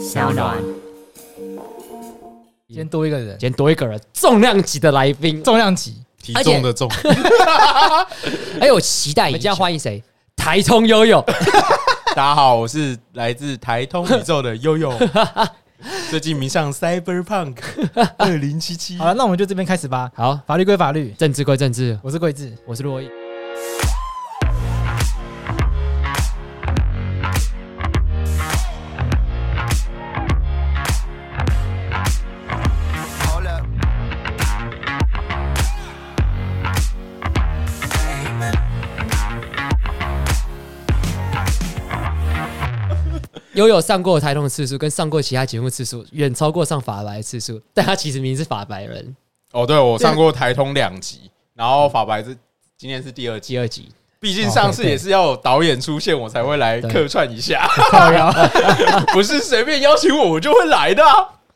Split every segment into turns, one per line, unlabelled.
小暖，
今天多一个人，
今天多一个人，重量级的来宾，
重量级。
体重的重，
哎我，期待！我们将欢迎谁？台通悠悠。
大家好，我是来自台通宇宙的悠悠。最近迷上 Cyberpunk 二零七七。
好了，那我们就这边开始吧。
好，
法律归法律，
政治归政治。
我是桂智，
我是珞亦。悠悠上过台通的次数，跟上过其他节目次数远超过上法白的次数，但他其实明明是法白人。
哦，对，我上过台通两集，然后法白是今天是第二集，
第二集。
毕竟上次也是要有导演出现，我才会来客串一下，不是随便邀请我我就会来的。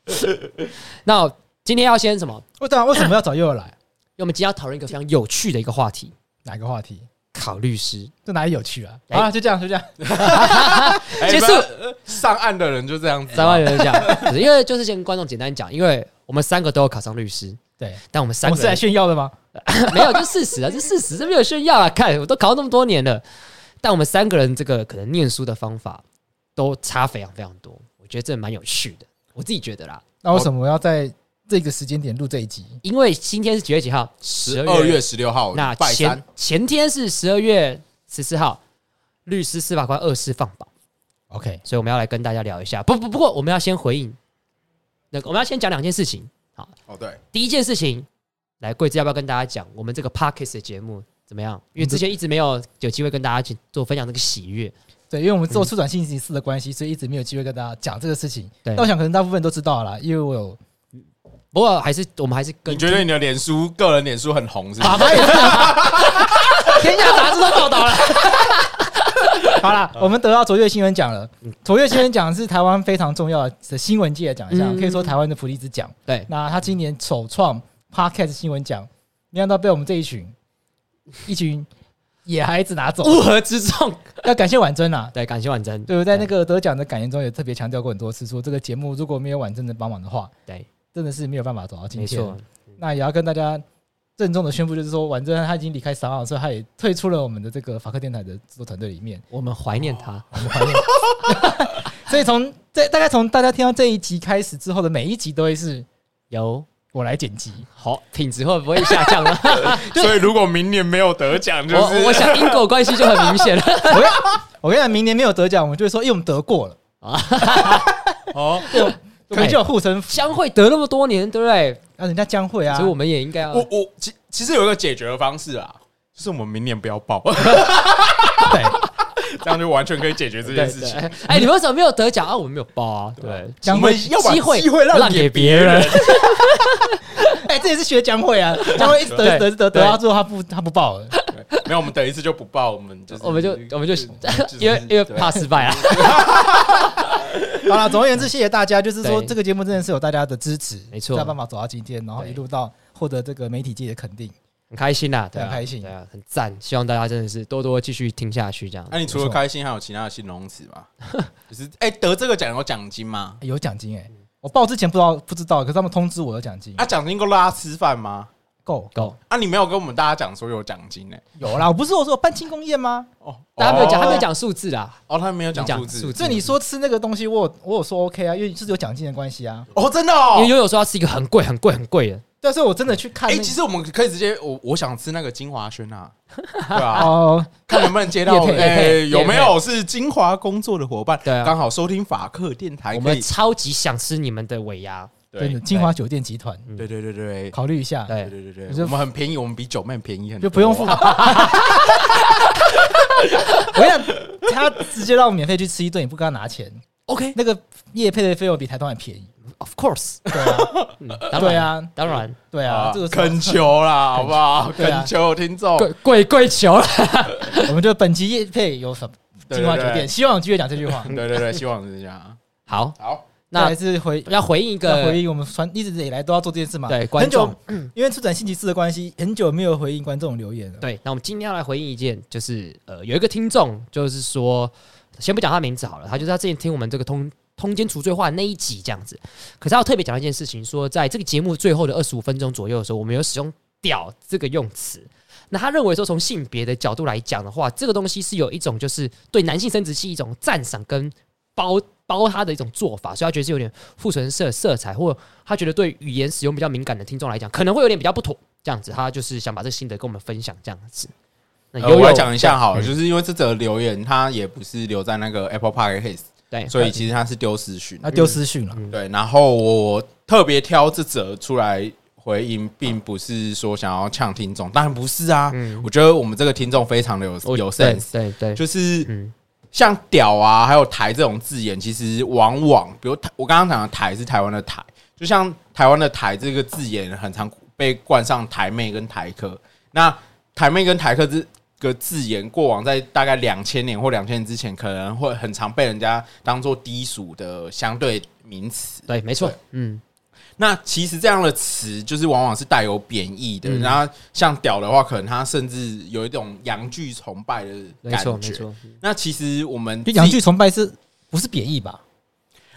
那今天要先什么？
为什么为什么要找悠悠来？
因为我们今天要讨论一个非常有趣的一个话题。
哪个话题？
考律师，
这哪里有趣啊？好了，就这样，就这样，
结束。
上岸的人就这样子，
上岸的人讲，因为就是先观众简单讲，因为我们三个都有考上律师，
对，
但我们三个
是来炫耀的吗？
没有，就事实啊，这事实，这没有炫耀啊。看，我都考了那么多年了，但我们三个人这个可能念书的方法都差非常非常多，我觉得这蛮有趣的，我自己觉得啦。
那为什么我要在？这个时间点录这一集，
因为今天是几月几号？
十二月十六号。
那前前天是十二月十四号，律师司法官二试放榜。OK，所以我们要来跟大家聊一下。不不不过，我们要先回应。那个我们要先讲两件事情。好，
哦对，
第一件事情，来贵子要不要跟大家讲我们这个 Parkes 的节目怎么样？因为之前一直没有有机会跟大家去做分享这个喜悦。
对，因为我们做出转信息四的关系，所以一直没有机会跟大家讲这个事情。对，但我想可能大部分都知道了，因为我有。不过还是我们还是跟。你
觉得你的脸书个人脸书很红是吧？
是，天下杂志都报道了。好了，我们得到卓越新闻奖了。卓越新闻奖是台湾非常重要的新闻界的奖项，可以说台湾的普利兹奖。对，那他今年首创 Podcast 新闻奖，没想到被我们这一群一群野孩子拿走，
乌合之众。
要感谢婉珍啊，
对，感谢婉珍。
对，我在那个得奖的感言中也特别强调过很多次，说这个节目如果没有婉珍的帮忙的话，对。真的是没有办法走到今天。没错，那也要跟大家郑重的宣布，就是说，婉珍他已经离开商奥，所以他也退出了我们的这个法克电台的制作团队里面。
我们怀念他，
我们怀念他。所以从这大概从大家听到这一集开始之后的每一集，都会是由我来剪辑。
好，品质会不会下降呢？
所以如果明年没有得奖，就是
我想因果关系就很明显了。
我跟你讲，明年没有得奖，我们就会说，因为我们得过了啊。哦。可能就有护身符，
江蕙得那么多年，对不对？
那人家江蕙啊，
所以我们也应该要。
我我其其实有一个解决的方式啊，就是我们明年不要报，对，这样就完全可以解决这件事情。
哎，你们为什么没有得奖啊？我们没有报啊，对，
江蕙要把机会让给别人。
哎，这也是学江蕙啊，江蕙一直得得得得到之后，他不他不报了。
没有，我们等一次就不报，我们就是
我们就我们就因为因为怕失败啊。
好了，总而言之，谢谢大家。就是说，这个节目真的是有大家的支持，没错，才有办法走到今天，然后一路到获得这个媒体界的肯定，
很开心呐，
很开心，
对啊，很赞。希望大家真的是多多继续听下去，这样。
那你除了开心，还有其他的形容词吗？就是哎，得这个奖有奖金吗？
有奖金哎，我报之前不知道不知道，可是他们通知我有奖金。
啊，奖金够拉吃饭吗？
够够
啊！你没有跟我们大家讲说有奖金呢？
有啦，我不是我说办庆功宴吗？
哦，大家没有讲，他没有讲数字啦。
哦，他没有讲数字。
所以你说吃那个东西，我我有说 OK 啊，因为是有奖金的关系啊。
哦，真的哦。
因为悠悠说要吃一个很贵、很贵、很贵的。
但是我真的去看。哎，
其实我们可以直接，我我想吃那个金华轩啊，对啊。哦，看能不能接到。哎，有没有是金华工作的伙伴？对啊，刚好收听法克电台，
我们超级想吃你们的尾牙。
真的，金华酒店集团，
对对对对，
考虑一下，
对。对对对，我们很便宜，我们比九妹便宜很多，
就不用付。我跟你讲，他直接让我免费去吃一顿，也不跟他拿钱。
OK，
那个夜配的费用比台东还便宜。
Of course，
对啊，对啊，
当然，
对啊，这个
恳求啦，好不好？恳求听众，
跪跪跪求了。
我们就本集夜配有什么？金华酒店，希望有机会讲这句话。
对对对，希望是这样。
好，
好，
那还是回要回应一个
回应我们传一直以来都要做这件事嘛？
对，观众，
因为出展星期四的关系，很久没有回应观众留言了。
对，那我们今天要来回应一件，就是呃，有一个听众，就是说，先不讲他名字好了，他就是他之前听我们这个通。通奸除罪化那一集这样子，可是他要特别讲一件事情，说在这个节目最后的二十五分钟左右的时候，我们有使用“屌”这个用词。那他认为说，从性别的角度来讲的话，这个东西是有一种就是对男性生殖器一种赞赏跟包包他的一种做法，所以他觉得是有点护唇色色彩，或他觉得对语言使用比较敏感的听众来讲，可能会有点比较不妥。这样子，他就是想把这个心得跟我们分享。这样子，
那有我讲一下好了，就是因为这则留言，他也不是留在那个 Apple Podcast。
对，
所以其实他是丢私讯，
他丢私讯了。
对，然后我特别挑这则出来回应，并不是说想要呛听众，当然不是啊。我觉得我们这个听众非常的有有 sense，
对对，
就是像“屌”啊，还有“台”这种字眼，其实往往，比如我刚刚讲的“台”是台湾的“台”，就像台湾的“台”这个字眼，很常被冠上台妹跟台客。那台妹跟台客这个字眼，过往在大概两千年或两千年之前，可能会很常被人家当做低俗的相对名词。
对，没错。嗯，
那其实这样的词，就是往往是带有贬义的。然后像“屌”的话，可能它甚至有一种阳具崇拜的感觉。没错，没错。那其实我们
阳具崇拜是不是贬义吧？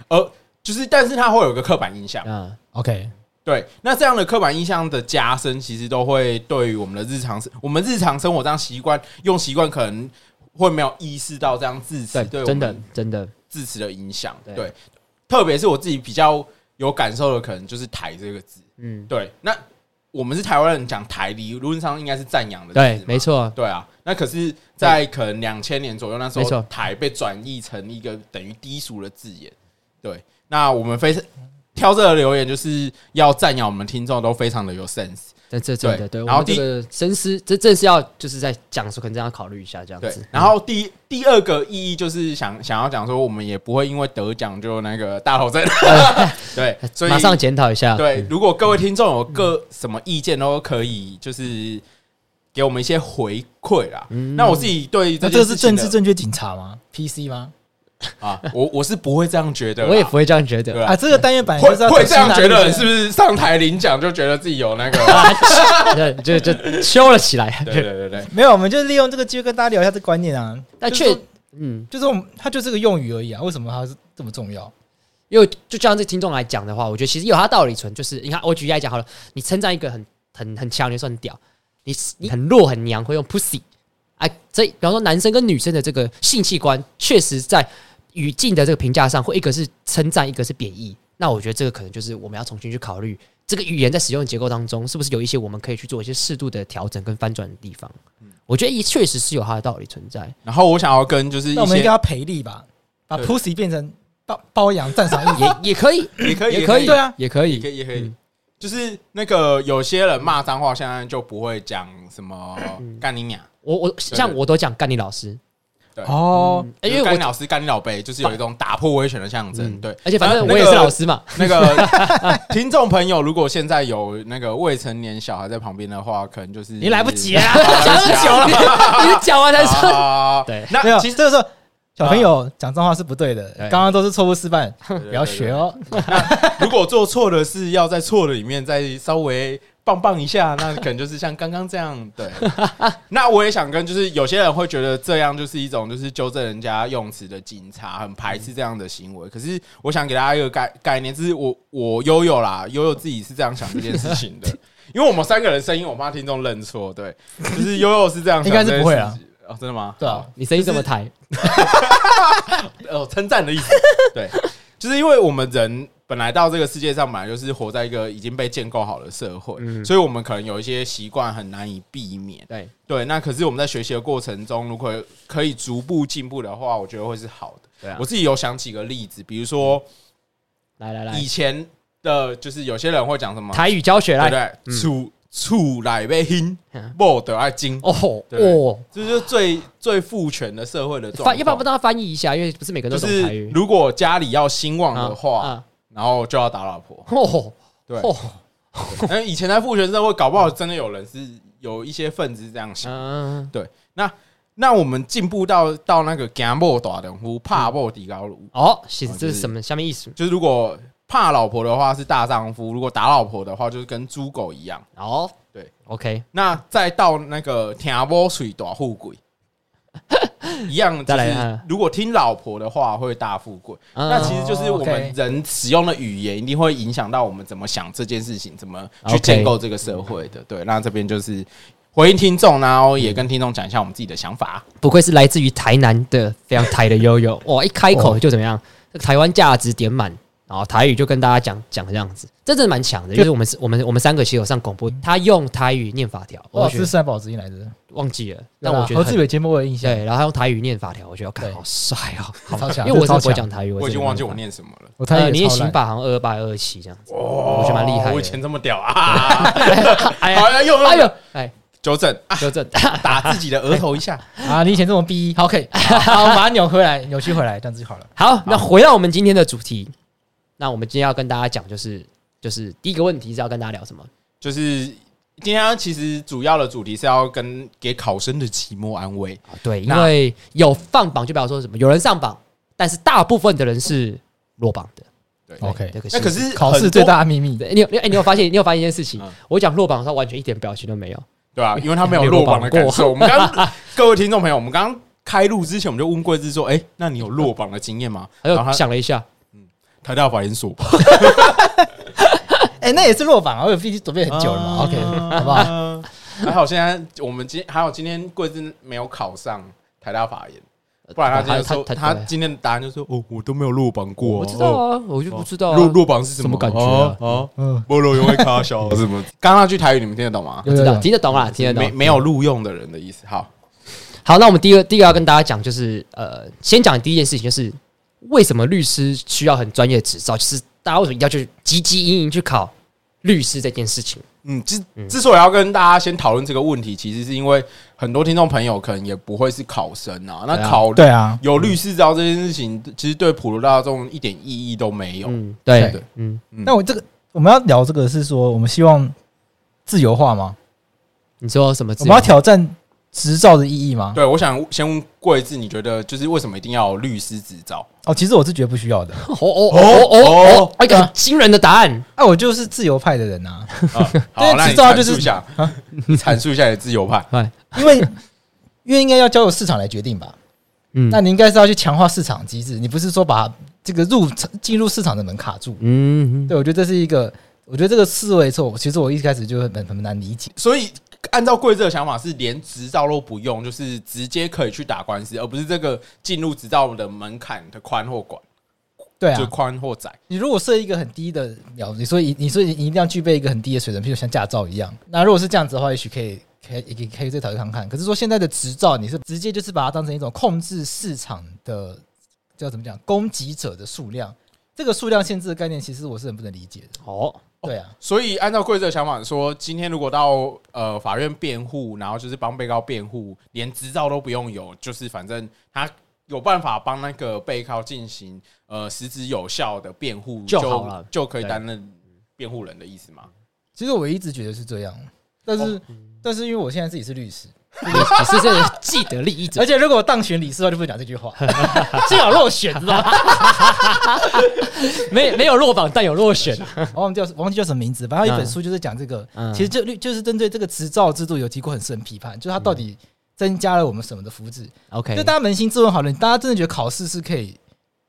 呃，就是，但是它会有个刻板印象。
嗯，OK。
对，那这样的刻板印象的加深，其实都会对于我们的日常生，我们日常生活这样习惯用习惯，可能会没有意识到这样字词对
真的真的
字词的影响。对，特别是我自己比较有感受的，可能就是“台”这个字。嗯，对。那我们是台湾人，讲“台”理论上应该是赞扬的。
对，没错。
对啊，那可是，在可能两千年左右那时候，“台”被转译成一个等于低俗的字眼。对，那我们非常。挑这个留言就是要赞扬我们听众都非常的有 sense，
这这真的对。然后这个深思，这正是要就是在讲的时候，可能这样考虑一下这样子。
然后第第二个意义就是想想要讲说，我们也不会因为得奖就那个大头针，对，所以
马上检讨一下。
对，如果各位听众有各什么意见都可以，就是给我们一些回馈啦。那我自己对这
这是政治正确警察吗？PC 吗？
啊，我我是不会这样觉得，
我也不会这样觉得
啊。这个单元版
会会这样觉得，是不是上台领奖就觉得自己有那个，
就就就修了起来？
对对对对，
没有，我们就利用这个机会跟大家聊一下这观念啊。
但确，嗯，
就是我们它就是个用语而已啊。为什么它是这么重要？
因为就像这听众来讲的话，我觉得其实有它道理存。就是你看，我举例来讲好了，你称赞一个很很很强，你说很屌；你你很弱很娘，会用 pussy。哎，这比方说男生跟女生的这个性器官，确实在。语境的这个评价上，会一个是称赞，一个是贬义。那我觉得这个可能就是我们要重新去考虑，这个语言在使用结构当中，是不是有一些我们可以去做一些适度的调整跟翻转的地方？我觉得也确实是有它的道理存在。
然后我想要跟就是，
那我们应该要赔力吧，把 pussy 变成包包养赞赏
也也可以，
也可以，
也可以，
对啊，
也可以，
也可以，也可以。就是那个有些人骂脏话，现在就不会讲什么干你娘。
我我像我都讲干你老师。
对哦，因为干你老师、干你老辈，就是有一种打破威权的象征。对，
而且反正我也是老师嘛。
那个 听众朋友，如果现在有那个未成年小孩在旁边的话，可能就是
你来不及啊，讲那么久了，你讲完才说。对，
那其实这个时候小朋友讲脏话是不对的，刚刚都是错误示范，不要学哦。
如果做错的是，要在错的里面再稍微。棒棒一下，那可能就是像刚刚这样。对，那我也想跟，就是有些人会觉得这样就是一种就是纠正人家用词的警察，很排斥这样的行为。可是我想给大家一个概概念，就是我我悠悠啦，悠悠自己是这样想这件事情的。因为我们三个人声音，我怕听众认错。对，就是悠悠是这样想，
应该是不会啊。
哦，真的吗？
对啊，
你声音这么抬，
哦，称赞的意思。对，就是因为我们人。本来到这个世界上，本来就是活在一个已经被建构好的社会，嗯、所以我们可能有一些习惯很难以避免。
对
对，那可是我们在学习的过程中，如果可以逐步进步的话，我觉得会是好的。对啊，我自己有想几个例子，比如说，
来来来，
以前的就是有些人会讲什么
台语教学来，
对不对？处厝来被兴
嗯，
某得爱精，
哦
对
哦，
这就是最最父权的社会的状况。
翻要不要不让他翻译一下？因为不是每个人
就是
都懂台语。
如果家里要兴旺的话，
啊
然后就要打老婆。
哦
对，
哦，
那以前在父权社会，搞不好真的有人是有一些分子这样想。
嗯，
那那我们进步到到那个惊某大的夫，怕某底高炉，
哦，其
这是
什么下面意思？
就是如果怕老婆的话是大丈夫，如果打老婆的话就是跟猪狗一样。
哦，
对
，OK，
那再到那个听某水大富贵，一样，就是
再来看
如果听老婆的话会大富贵。
嗯
那其实就是我们人使用的语言一定会影响到我们怎么想这件事情，怎么去建构这个社会的。对，那这边就是回应听众，然后也跟听众讲一下我们自己的想法。
不愧是来自于台南的非常台的悠悠，哇！一开口就怎么样，台湾价值点满，然后台语就跟大家讲讲这样子，这真的蛮强的。就是我们是我们我们三个其实有上广播，他用台语念法条，我觉得
我是三宝之音来的，
忘记了，但我觉得很
何志伟节目我有印象，
对，然后他用台语念法条，我觉得看好帅哦，好
超强。
因为我真的不会讲台语，
我已经忘记我念什么了。
我台
语，你
也超烂。
刑法好像二八二七这样子，
哦
我觉得蛮厉害
我以前这么屌啊！
哎
好，
呀，
要用
哎呦，哎，
纠正。啊，
纠正，
打自己的额头一下。
啊！你以前这么逼。好，OK，好，我们把它扭回来，扭曲回来，这样子就好了。
好，那回到我们今天的主题，那我们今天要跟大家讲，就是就是第一个问题是要跟大家聊什么？
就是今天其实主要的主题是要跟给考生的期末安慰。
对，因
那
为有放榜就表示说什么，有人上榜，但是大部分的人是落榜的。
对
OK
这个
那可是
考试最大的秘密，
对你有你有哎，你有发现你有发现一件事情
嗯？
我讲落榜的时候完全一点表情都没有。
对啊，因为他没有落榜的感受。我们刚刚 各位听众朋友，我们刚刚开录之前，我们就问桂枝说：“哎，那你有落榜的经验吗？”
他想了一下，
台大法研所
哎，那也是落榜啊，我有毕竟准备很久了嘛。OK，好不好？
好？还好现在我们今还好今天贵志没有考上台大法研，不然他今天说
他他
他今天的答案就是说：“哦，我都没有落榜过。”
我知道啊，我就不知道啊
落落榜是什
么感觉啊
哦，
嗯，
菠萝因为卡小什么？刚刚那句台语你们听得懂吗？
我知道，
有有有
听得懂啦，听得懂。
没没有录用的人的意思。好，
好，那我们第一个第一个要跟大家讲，就是呃，先讲第一件事情，就是为什么律师需要很专业的执照，就是大家为什么一定要去汲汲营营去考律师这件事情？
嗯，之之所以要跟大家先讨论这个问题，其实是因为很多听众朋友可能也不会是考生啊。那考
对啊，
有律师执照这件事情，其实对普罗大众一点意义都没有。
嗯，对
对，
嗯，
那我这个我们要聊这个是说，我们希望自由化吗？
你说什么？
我们要挑战执照的意义吗？
对，我想先问贵志，你觉得就是为什么一定要有律师执照？
哦，其实我是觉得不需要的。
哦哦哦哦哦，一个很惊人的答案。
哎，我就是自由派的人啊，
啊好，
对
那你
执照就是
阐述一下，你阐述一下你的自由派。
哎，
因为因为应该要交由市场来决定吧。
嗯
那你应该是要去强化市场机制，你不是说把这个入进入市场的门卡住。
嗯，
对，我觉得这是一个，我觉得这个思维错误。其实我一开始就很很难理解。
所以按照贵志的想法是连执照都不用，就是直接可以去打官司，而不是这个进入执照的门槛的宽或广，
对啊，
就宽或窄。
你如果设一个很低的秒，你说你你说你一定要具备一个很低的水准，譬如像驾照一样。那如果是这样子的话，也许可以可以可以可以再讨论看看。可是说现在的执照，你是直接就是把它当成一种控制市场的叫怎么讲供给者的数量，这个数量限制的概念，其实我是很不能理解的。
哦，
对啊，
所以按照贵志的想法说，今天如果到呃法院辩护，然后就是帮被告辩护，连执照都不用有，就是反正他有办法帮那个被告进行呃实质有效的辩护
就好了
就可以担任辩护人的意思吗？
其实我一直觉得是这样，但是、但是因为我现在自己是律师，
你你是这个既得利益者
而，且如果我当选理事的话，就不能讲这句话，最好落选，知道吗？
没没有落榜，但有落选。
我 忘记叫忘记叫什么名字，反正有一本书就是讲这个。
嗯
其实就律就是针对这个执照制度有提过很深批判，就是它到底增加了我们什么的福祉
？OK，
就大家扪心自问好了，大家真的觉得考试是可以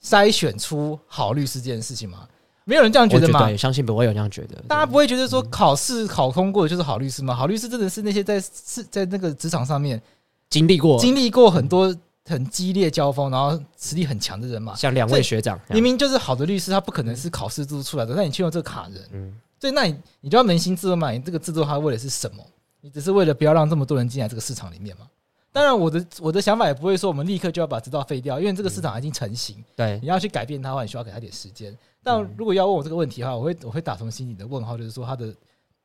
筛选出好律师这件事情吗？没有人这样觉得
吗？相信不会有这样觉得。
大家不会觉得说考试考通过的就是好律师吗？好律师真的是那些在是在那个职场上面
经历过，
经历过很多很激烈交锋，然后实力很强的人嘛。
像两位学长，
明明就是好的律师，他不可能是考试制度出来的，那你去用这个卡人，
嗯
所以那你你就要扪心自问嘛，你这个制度它为的是什么？你只是为了不要让这么多人进来这个市场里面嘛？当然，我的我的想法也不会说我们立刻就要把执照废掉，因为这个市场已经成型，
对
你要去改变它的话，你需要给他点时间。但如果要问我这个问题的话，我会我会打从心里的问号，就是说它的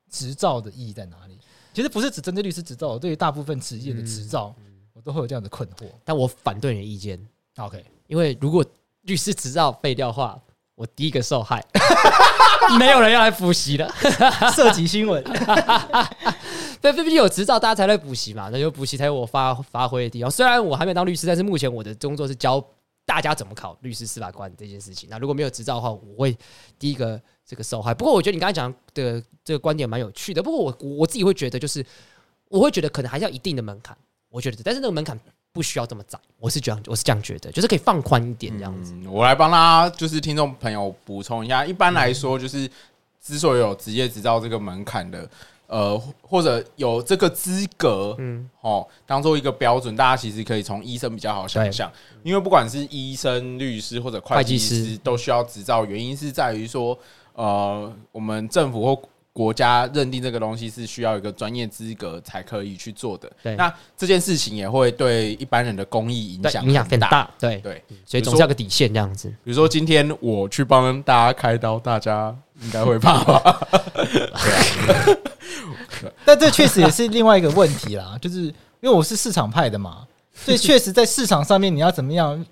执照的意义在哪里？其实不是只针对律师执照，对于大部分职业的执照，我都会有这样的困惑。
但我反对你的意见。
OK，
因为如果律师执照废掉的话，我第一个受害，没有人要来补习了。
涉及新闻，
对，毕竟有执照，大家才来补习嘛，那就补习才有我发发挥的地方。虽然我还没当律师，但是目前我的工作是教大家怎么考律师、司法官这件事情。那如果没有执照的话，我会第一个这个受害。不过我觉得你刚才讲的这个观点蛮有趣的。不过我我自己会觉得，就是我会觉得可能还是要一定的门槛。我觉得，但是那个门槛。不需要这么窄，我是这样，我是这样觉得，就是可以放宽一点这样子。
我来帮大家，就是听众朋友补充一下。一般来说，就是之所以有职业执照这个门槛的，呃，或者有这个资格，嗯，哦，当做一个标准，大家其实可以从医生比较好想象，因为不管是医生、律师或者会计师，都需要执照。原因是在于说，呃，我们政府或国家认定这个东西是需要一个专业资格才可以去做的。对，那这件事情也会对一般人的公益影响
影响很大。对
对，
所以总是要个底线这样子。
比如说今天我去帮大家开刀，大家应该会怕吧？对。
但这确实也是另外一个问题啦，就是因为我是市场派的嘛，所以确实在市场上面你要怎么样？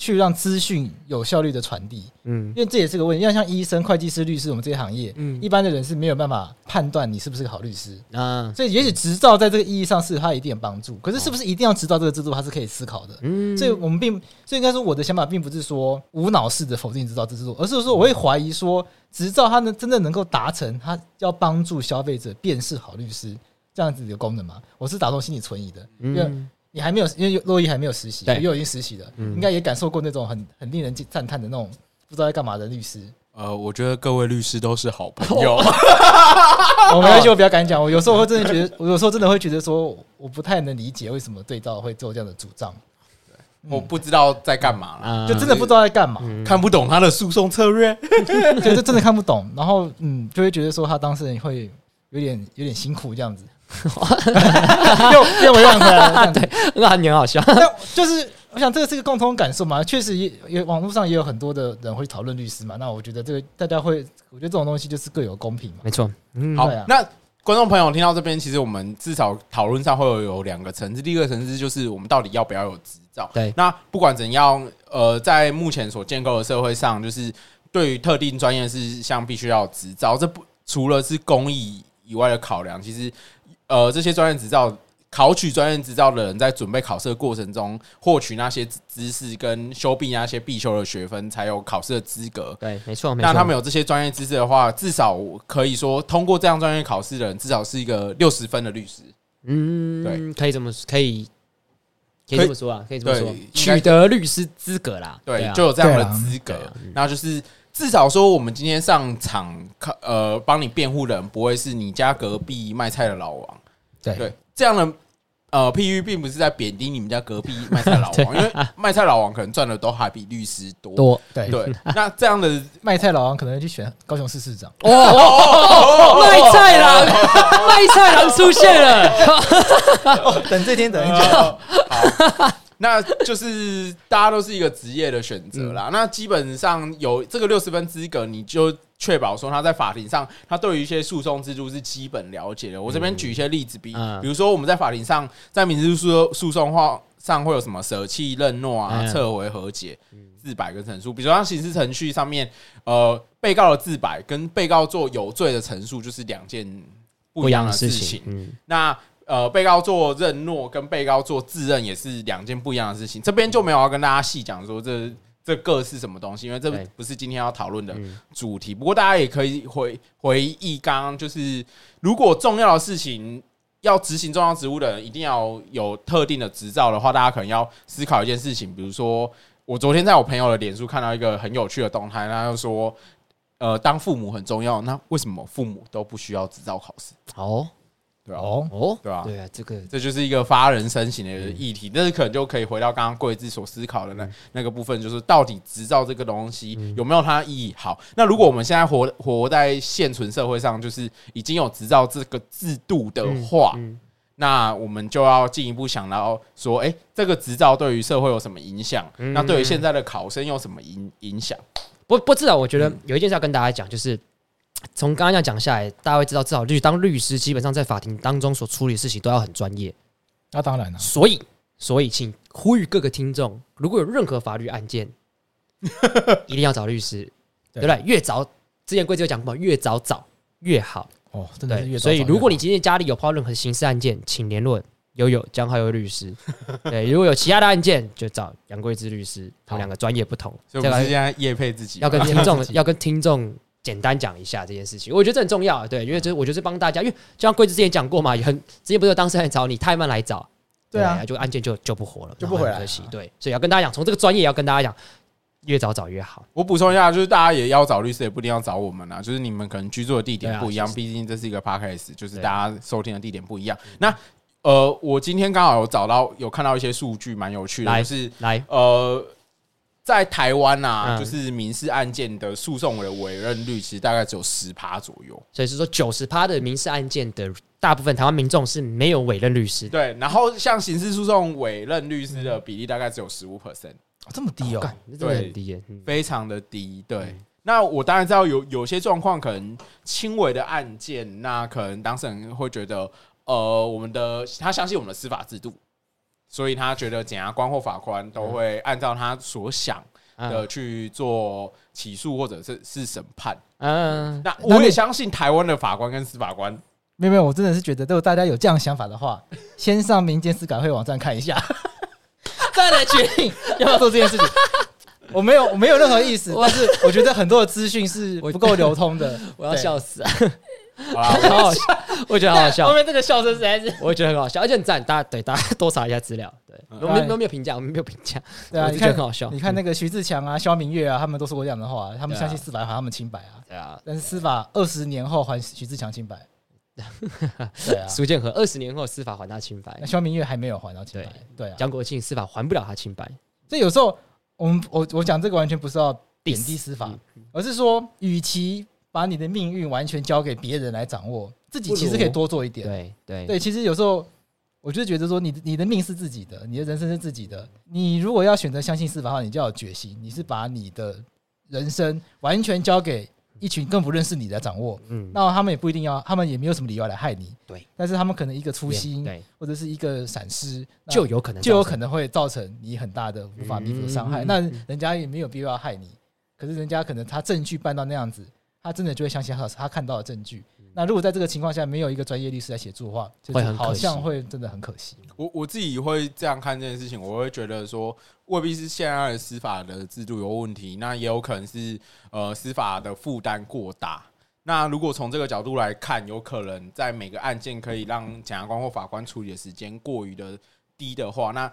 去让资讯有效率的传递，嗯，因为这也是个问题。要像医生、会计师、律师，我们这些行业，嗯，一般的人是没有办法判断你是不是个好律师啊。所以，也许执照在这个意义上是它一定有帮助，可是是不是一定要执照这个制度，它是可以思考的。嗯，所以我们并，所以应该说，我的想法并不是说无脑式的否定执照制度，而是说我会怀疑说，执照它能真的能够达成它要帮助消费者辨识好律师这样子的功能吗？我是打从心里存疑的，因为。你还没有，因为洛伊还没有实习，又已经实习了，嗯、应该也感受过那种很很令人赞叹的那种不知道在干嘛的律师。
呃，我觉得各位律师都是好朋友。
我 没关系，我比较敢讲。我有时候会真的觉得，我有时候真的会觉得说，我不太能理解为什么对照会做这样的主张。
我不知道在干嘛了，
就真的不知道在干嘛，
看不懂他的诉讼策略，
就是真的看不懂。然后，嗯，就会觉得说他当事人会有点有点辛苦这样子。又又回来了，对，那你很好笑。那就是我想，这个是个共同感受嘛。确实也也网络上也有很多的人会讨论律师嘛。那我觉得这个大家会，我觉得这种东西就是各有公平嘛。
没错，
嗯，好。那观众朋友听到这边，其实我们至少讨论上会有有两个层次。第一个层次就是我们到底要不要有执照？
对。
那不管怎样，呃，在目前所建构的社会上，就是对于特定专业事项必须要有执照。这不除了是公益以外的考量，其实。呃，这些专业执照考取专业执照的人，在准备考试的过程中，获取那些知识跟修毕那些必修的学分，才有考试的资格。
对，没错。
那他们有这些专业知识的话，至少可以说，通过这样专业考试的人，至少是一个六十分的律师。
嗯，对，可以这么可以可以这么说啊，可以这么说，取得律师资格啦。
对，就有这样的资格。那就是。至少说，我们今天上场考呃，帮你辩护的人不会是你家隔壁卖菜的老王，对。对，这样的呃譬喻并不是在贬低你们家隔壁卖菜老王，因为卖菜老王可能赚的都还比律师多。
多，对。
对。那这样的
卖菜老王可能要去选高雄市市长。
哦，卖菜郎，卖菜郎出现了，
等这天等一下。
那就是大家都是一个职业的选择啦。那基本上有这个六十分资格，你就确保说他在法庭上，他对于一些诉讼制度是基本了解的。我这边举一些例子，比比如说我们在法庭上，在民事诉诉讼话上会有什么舍弃、认诺啊、撤回、和解、自白跟陈述。比如说像刑事程序上面，呃，被告的自白跟被告做有罪的陈述就是两件不一样的事情。那呃，被告做认诺跟被告做自认也是两件不一样的事情。这边就没有要跟大家细讲说这这个是什么东西，因为这不是今天要讨论的主题。不过大家也可以回回忆刚刚，就是如果重要的事情要执行重要职务的人，一定要有特定的执照的话，大家可能要思考一件事情。比如说，我昨天在我朋友的脸书看到一个很有趣的动态，他就说，呃，当父母很重要，那为什么父母都不需要执照考试？
哦。
哦哦，对吧？
对啊，这个
这就是一个发人深省的议题，但是可能就可以回到刚刚贵志所思考的那那个部分，就是到底执照这个东西有没有它的意义？好，那如果我们现在活活在现存社会上，就是已经有执照这个制度的话，那我们就要进一步想到说，哎，这个执照对于社会有什么影响？那对于现在的考生有什么影影响？
不不，至少我觉得有一件事要跟大家讲，就是从刚刚这样讲下来，大家会知道，至少律当律师，基本上在法庭当中所处理的事情都要很专业。
那当然了，
所以，所以，请呼吁各个听众，如果有任何法律案件，一定要找律师，对不对？越早，之前规则有讲过，越早找越好。
哦，真的是越早找越。
所以，如果你今天家里有碰到任何刑事案件，请联络悠悠江浩悠律师。对，如果有其他的案件，就找杨贵之律师。他们两个专业不同，
所以我们现在业配自己，
要跟听众要跟听众简单讲一下这件事情。我觉得这很重要，对，因为这我觉得是帮大家，因为就像贵子之前讲过嘛，很之前不是有当事人找你，太慢来找，
对啊，
就案件就就不活了，
就不回来。
可惜，对，所以要跟大家讲，从这个专业要跟大家讲。越早找越好。我
补充一下，就是大家也要找律师，也不一定要找我们啊。就是你们可能居住的地点不一样，毕竟这是一个 podcast，就是大家收听的地点不一样。那呃，我今天刚好有找到，有看到一些数据，蛮有趣的，就是来呃，在台湾啊，就是民事案件的诉讼的委任率，其实大概只有十趴左右。
所以是说，九十趴的民事案件的大部分台湾民众是没有委任律师。
对，然后像刑事诉讼委任律师的比例大概只有十五 percent。
这么低哦，
对，很低，
非常的低。对，那我当然知道有有些状况可能轻微的案件，那可能当事人会觉得，呃，我们的他相信我们的司法制度，所以他觉得检察官或法官都会按照他所想的去做起诉或者是是审判。嗯，那我也相信台湾的法官跟司法官，
没有没有，我真的是觉得，如果大家有这样想法的话，先上民间司改会网站看一下。
再来决定
要不要做这件事情，我没有，我没有任何意思，但是我觉得很多的资讯是不够流通的，
我要笑死啊！好好笑，我觉得好好笑。后面这个笑声实在是，我觉得很好笑，而且很赞。大家对大家多查一下资料，对，我们都没有评价，我们没有评价。对啊，你看很好笑。
你看那个徐志强啊、肖明月啊，他们都说过这样的话，他们相信司法还他们清白啊。对啊，但是司法二十年后还徐志强清白。
对啊，苏建和二十年后司法还他清白，
那肖明月还没有还到清白。对啊，
江国庆司法还不了他清白。
所以有时候我们我我讲这个完全不是要贬低司法，而是说，与其把你的命运完全交给别人来掌握，自己其实可以多做一点。
对对
对，其实有时候我就觉得说，你你的命是自己的，你的人生是自己的。你如果要选择相信司法的话，你就要有决心，你是把你的人生完全交给。一群更不认识你的掌握，嗯，那他们也不一定要，他们也没有什么理由来害你，
对。
但是他们可能一个粗心，对，或者是一个闪失，
就有可能
就有可能会造成你很大的无法弥补的伤害。那人家也没有必要害你，可是人家可能他证据办到那样子，他真的就会相信他他看到的证据。那如果在这个情况下没有一个专业律师来协助的话，就好像会真的很可惜。
我我自己会这样看这件事情，我会觉得说，未必是现在的司法的制度有问题，那也有可能是呃司法的负担过大。那如果从这个角度来看，有可能在每个案件可以让检察官或法官处理的时间过于的低的话，那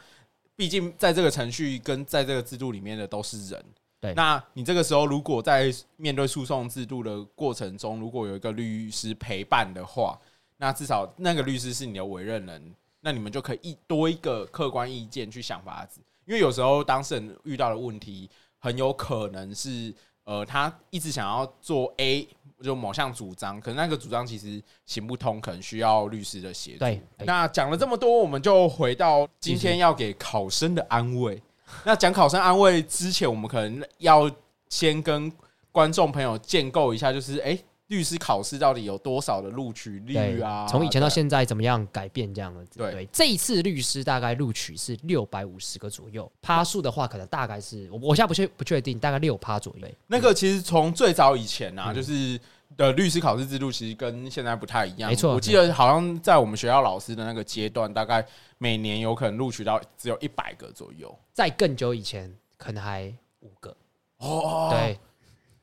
毕竟在这个程序跟在这个制度里面的都是人。对，那你这个时候如果在面对诉讼制度的过程中，如果有一个律师陪伴的话，那至少那个律师是你的委任人，那你们就可以一多一个客观意见去想法子。因为有时候当事人遇到的问题，很有可能是呃，他一直想要做 A，就某项主张，可是那个主张其实行不通，可能需要律师的协助。对，那讲了这么多，我们就回到今天要给考生的安慰。那讲考生安慰之前，我们可能要先跟观众朋友建构一下，就是哎、欸，律师考试到底有多少的录取率啊？
从以前到现在怎么样改变这样子？对，对，这一次律师大概录取是六百五十个左右，趴数的话可能大概是我我现在不确不确定，大概六趴左右。
那个其实从最早以前啊，就是。的律师考试制度其实跟现在不太一样，没错。我记得好像在我们学校老师的那个阶段，大概每年有可能录取到只有一百个左右。
在更久以前，可能还五个。哦，对，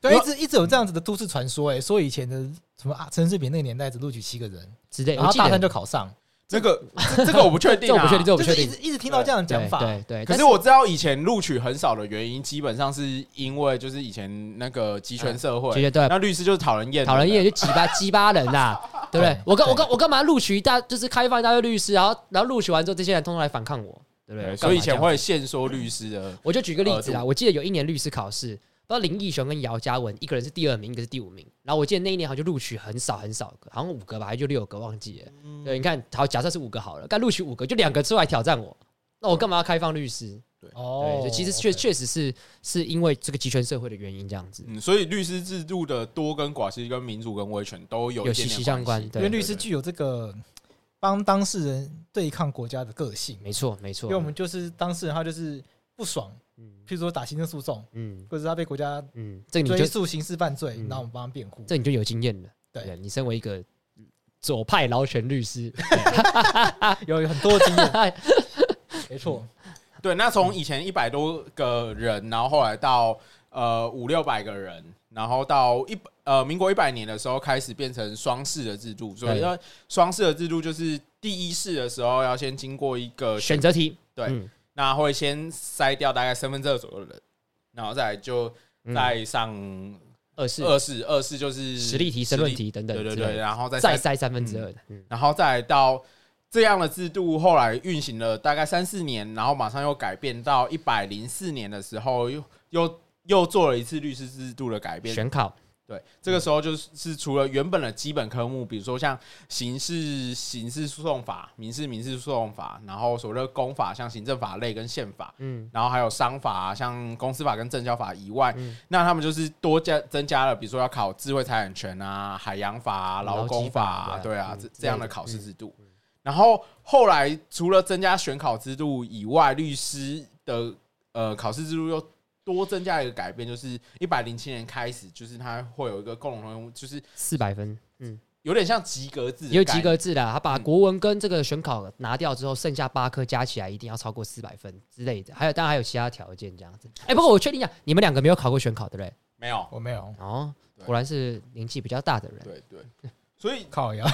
对，一直一直有这样子的都市传说，哎，说以前的什么啊，陈世平那个年代只录取七个人之类，然后大三就考上。这
个这个我不确定，
这我不确定，这我不确定，
一直一直听到这样的讲法，
对对。
可是我知道以前录取很少的原因，基本上是因为就是以前那个集权社会，对，那律师就是讨人厌，
讨人厌就鸡巴 鸡巴人呐，对不对？我干我干我干嘛录取一大就是开放一大堆律师，然后然后录取完之后，这些人通通来反抗我，对不对？
所以以前会限缩律师的。
我就举个例子啊，我记得有一年律师考试。不知道林奕雄跟姚嘉文，一个人是第二名，一个是第五名。然后我记得那一年好像就录取很少很少个，好像五个吧，还就六个，忘记了。对，你看，好，假设是五个好了，但录取五个，就两个出来挑战我，那我干嘛要开放律师？
哦
对，就其实确确实是是因为这个集权社会的原因这样子，
嗯，所以律师制度的多跟寡，其实跟民主跟威权都有一
有息息相关。
因为律师具有这个帮当事人对抗国家的个性。
没错没错，
因为我们就是当事人，他就是不爽，
嗯。
譬如说打行政诉讼，
嗯。
或者是他被国家
嗯，这个你就
追诉刑事犯罪，
嗯。
那我们帮他辩护。
这你就有经验了。
对。
你身为一个左派劳权律师，
有 有很多的经验，没错。
对，那从以前一百多个人，然后后来到呃五六百个人，然后到一呃民国一百年的时候开始变成双试的制度，所以要双试的制度就是第一试的时候要先经过一个
选择题，
对，
嗯
那会先筛掉大概三分之二左右的人，然后再来就再上
二试
二试，二试就是
实力题、申论题等等
对对对，然后再
再
筛
筛三分之二的，嗯
然后再来到这样的制度，后来运行了大概三四年，然后马上又改变到一百零四年的时候，又又又做了一次律师制度的改变。
选考，
对，这个时候就是是除了原本的基本科目，比如说像刑事刑事诉讼法、民事民事诉讼法，然后所谓的公法，像行政法类跟宪法，
嗯
然后还有商法、啊，像公司法跟证交法以外，
嗯
那他们就是多加增加了，比如说要考智慧财产权啊、海洋法、啊、劳工法、啊，
法
对啊，
嗯
这这样的考试制度。然后后来除了增加选考制度以外，律师的呃考试制度又多增加一个改变，就是一百零七年开始，就是它会有一个共同，就是
四百分，嗯，
有点像及格制
有及格制的，他把
嗯
国文跟这个选考拿掉之后，剩下八科加起来一定要超过四百分之类的，还有当然还有其他条件这样子。哎，不过我确定一下，你们两个没有考过选考，对不对？
没有，
我没有。
哦，果然是年纪比较大的人。
对对，所以
考呀，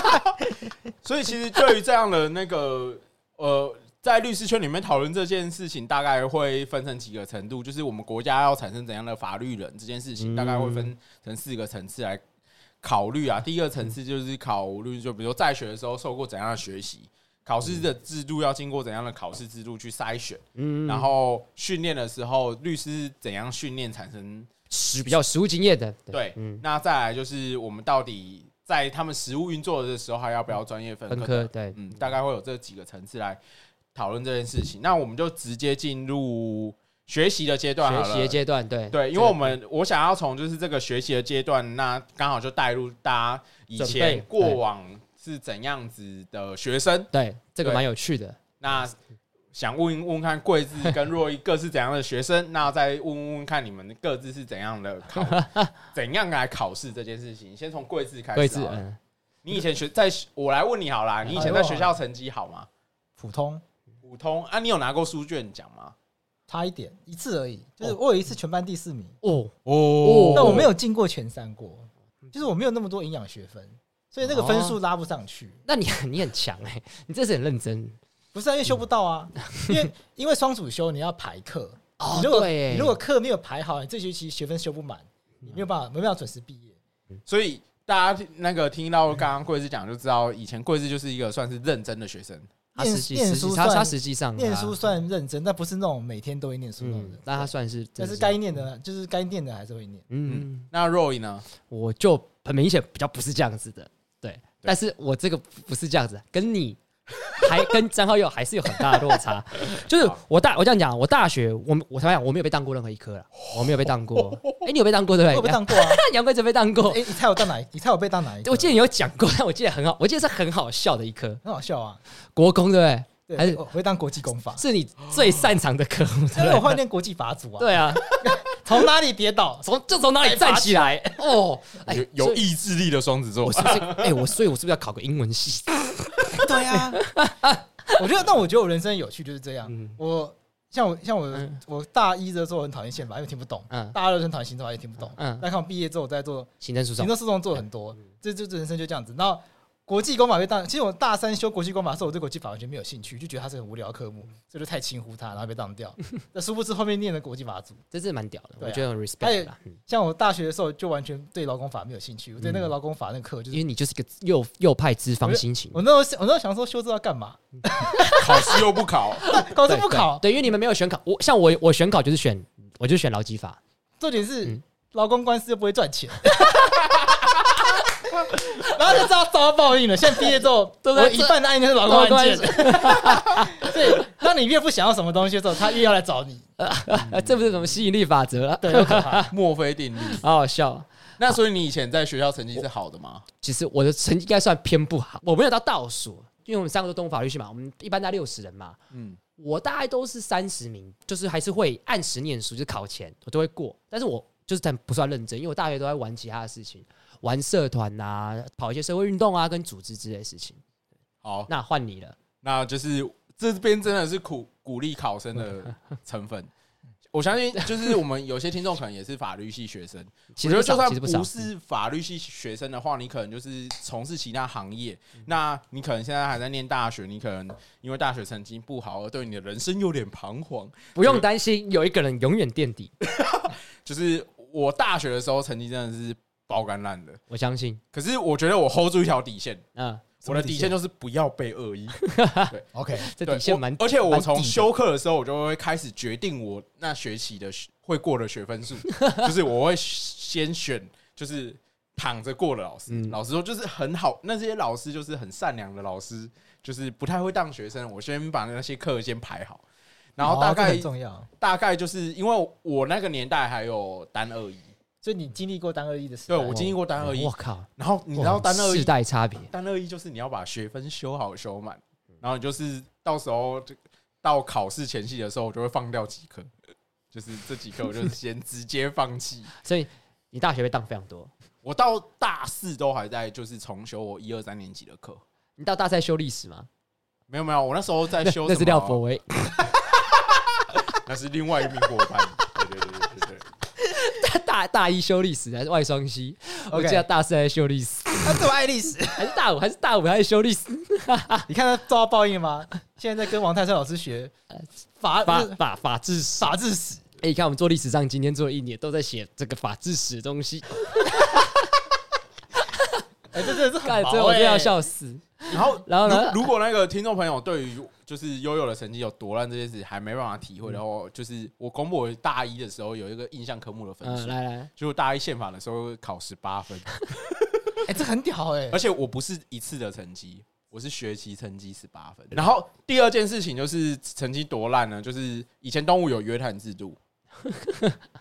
所以其实对于这样的那个呃，在律师圈里面讨论这件事情，大概会分成几个程度，就是我们国家要产生怎样的法律人这件事情，
嗯
大概会分成四个层次来考虑啊。第一个层次就是考虑，就比如说在学的时候受过怎样的学习，考试的制度要经过怎样的考试制度去筛选，
嗯。
然后训练的时候，律师怎样训练产生
实比较实务经验的，
对，
嗯，
那再来就是我们到底在他们实务运作的时候，还要不要专业分？科
对，
嗯，大概会有这几个层次来讨论这件事情。那我们就直接进入学习的阶段好了。
学习的阶段，对
对，因为我们我想要从就是这个学习的阶段，那刚好就带入大家以前
备
过往是怎样子的学生。
对这个
对
蛮有趣的。
那想问问看贵智跟若一各是怎样的学生，那再问问看你们各自是怎样的考，怎样来考试这件事情。先从贵智开始。
贵智，嗯，
你以前学在，我来问你好啦，你以前在学校成绩好吗？
普通
普通啊，你有拿过书卷奖吗？
差一点，一次而已。就是我有一次全班第四名，
哦，
哦
但我没有进过前三过，就是我没有那么多营养学分，所以那个分数拉不上去。
那你 你很强哎，你这次很认真
不是啊，因为修不到啊，因为因为双主修你要排课，
哦
你如果你如果课没有排好，你这学期学分修不满，你没有办法没办法准时毕业。
所以大家那个听到刚刚贵智讲就知道，以前贵智就是一个算是认真的学生。
他实际
念
书他他实际上
念书算认真，但不是那种每天都会念书那种
嗯
人，。
但他算是真的
但是该念的，就是该念的还是会念。
嗯，
那 Roy 呢？
我就很明显比较不是这样子的，对，但是我这个不是这样子，跟你还跟张浩佑还是有很大的落差。就是我大我这样讲，我大学我我想想我没有被当过任何一科了，我没有被当过。哎，你有被当过对不对？
我有被当过啊！
杨贵哲被当过
哎，，你猜我当哪？你猜我被当哪一个？
我记得你有讲过，但我记得很好，我记得是很好笑的一科，
很好笑啊！
国公对不对？
对，
还是
我会当国际公法，
是你最擅长的科目，对
因为我
不对？
会念国际法组啊。
对啊，
从哪里跌倒？
从就从哪里站起来哦，哎
有有意志力的双子座
我，是不是？哎，我所以，我是不是要考个英文系？
对啊，我觉得，但我觉得我人生有趣就是这样。
嗯
我像我像我
嗯
我大一的时候很讨厌宪法，因为听不懂；
嗯
大二的时候很讨厌行政法，也听不懂。
嗯，
但看我毕业之后，我在做
行政诉讼，
行政诉讼做很多，这这这人生就这样子。然后国际公法被当，其实我大三修国际公法的时候，我对国际法完全没有兴趣，就觉得它是很无聊的科目，所以就太轻忽它，然后被当掉。那殊不知后面念的国际法组，
这是蛮屌的，
啊。
我觉得很 respect
像我大学的时候就完全对劳工法没有兴趣，我对那个劳工法那个课就是
因为你就是个右右派资方心情，
我那时候我那时候想说修这要干嘛？
考试又不考，
考试不考，
对，对因为你们没有选考，我像我我选考就是选，我就选劳基法，
重点是
嗯。
劳工官司又不会赚钱，然后就知道遭报应了。现在毕业之后，
对不
对一半的案件是老公案件，所对，当你越不想要什么东西的时候，他越要来找你。
啊，这不是什么吸引力法则了？
对，有可怕。
墨菲定律。
好好笑。
那所以你以前在学校成绩是好的吗？
其实我的成绩应该算偏不好，我没有到倒数，因为我们三个都动物法律系嘛，我们一般在六十人嘛。嗯，我大概都是三十名，就是还是会按时念书，就是考前我都会过。但是我就是但不算认真，因为我大学都在玩其他的事情，玩社团啊，跑一些社会运动啊，跟组织之类的事情。好，那换你了，
那就是这边真的是鼓鼓励考生的 成分。我相信，就是我们有些听众可能也是法律系学生。其实就算不是法律系学生的话，你可能就是从事其他行业。那你可能现在还在念大学，你可能因为大学成绩不好而对你的人生有点彷徨。
不用担心，有一个人永远垫底。
就是我大学的时候成绩真的是爆干烂的，
我相信。
可是我觉得我 hold 住一条底线，嗯。我的底线就是不要被恶意。对
，OK，
这底线蛮。
而且我从修课的时候，我就会开始决定我那学期的会过的学分数，就是我会先选就是躺着过的老师。老师说就是很好，那些老师就是很善良的老师，就是不太会当学生。我先把那些课先排好，然后大概重要，大概就是因为我那个年代还有单二一。
所以你经历过单二一的时
候，对，我经历过单二一。
我靠！
然后你知道单二一
世代差别，
单二一就是你要把学分修好修满，然后你就是到时候就到考试前夕的时候，我就会放掉几科，就是这几科我就先直接放弃。
所以你大学会当非常多，
我到大四都还在就是重修我一二三年级的课。
你到大三修历史吗？
没有没有，我那时候在修
那是廖博威，
那是另外一名伙伴。
大大一修历史还是外双系？Okay. 我记得大四还修历史，
他这么爱历史，
还是大五还是大五还是修历史？
你看他遭到报应吗？现在在跟王泰山老师学法
法法法治史
法治史。
哎，你看我们做历史上今天做了一年，都在写这个法治史的东西。
哎，这真的是很毛，
我真要笑死。
然后，然后呢？如果那个听众朋友对于就是悠悠的成绩有多烂这件事还没办法体会，然后就是我公布我大一的时候有一个印象科目的分数，来来，就大一宪法的时候考十八分，
哎，这很屌哎！
而且我不是一次的成绩，我是学期成绩十八分。然后第二件事情就是成绩多烂呢？就是以前动物有约谈制度。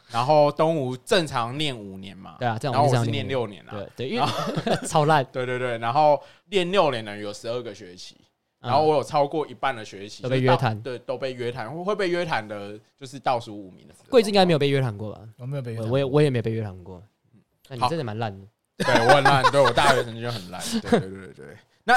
然后东吴正常念五年嘛，
对啊，
然后我是念六年了，
对对，因为 超烂，
对对对，然后念六年的有十二个学期，然后我有超过一半的学期
都被约谈，
对，都被约谈，会会被约谈的，就是倒数五名的。
贵子应该没有被约谈过吧？
我没有被约谈，
我也我也没被约谈过。那你真的蛮烂的，
对我很烂，对我大学成绩就很烂，对对对对。那。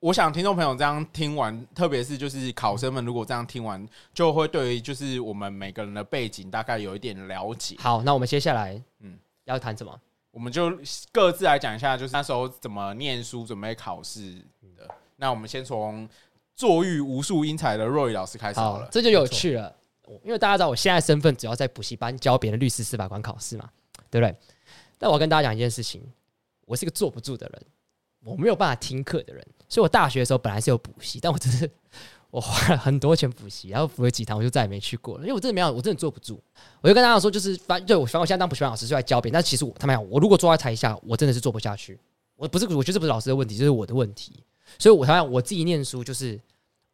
我想听众朋友这样听完，特别是就是考生们，如果这样听完，就会对于就是我们每个人的背景大概有一点了解。
好，那我们接下来，嗯，要谈什么？
我们就各自来讲一下，就是那时候怎么念书、准备考试的。那我们先从坐育无数英才的 Roy 老师开始好了，
这就有趣了。因为大家知道，我现在身份主要在补习班教别人律师、司法官考试嘛，对不对？但我要跟大家讲一件事情，我是个坐不住的人。我没有办法听课的人，所以我大学的时候本来是有补习，但我真是 我花了很多钱补习，然后补了几堂我就再也没去过了，因为我真的没有，我真的坐不住。我就跟大家说，就是反对我，反正我现在当补习班老师是在教别人，但其实我他们讲，我如果坐在台下，我真的是坐不下去。我不是，我觉得这不是老师的问题，就是我的问题。所以我想想我自己念书，就是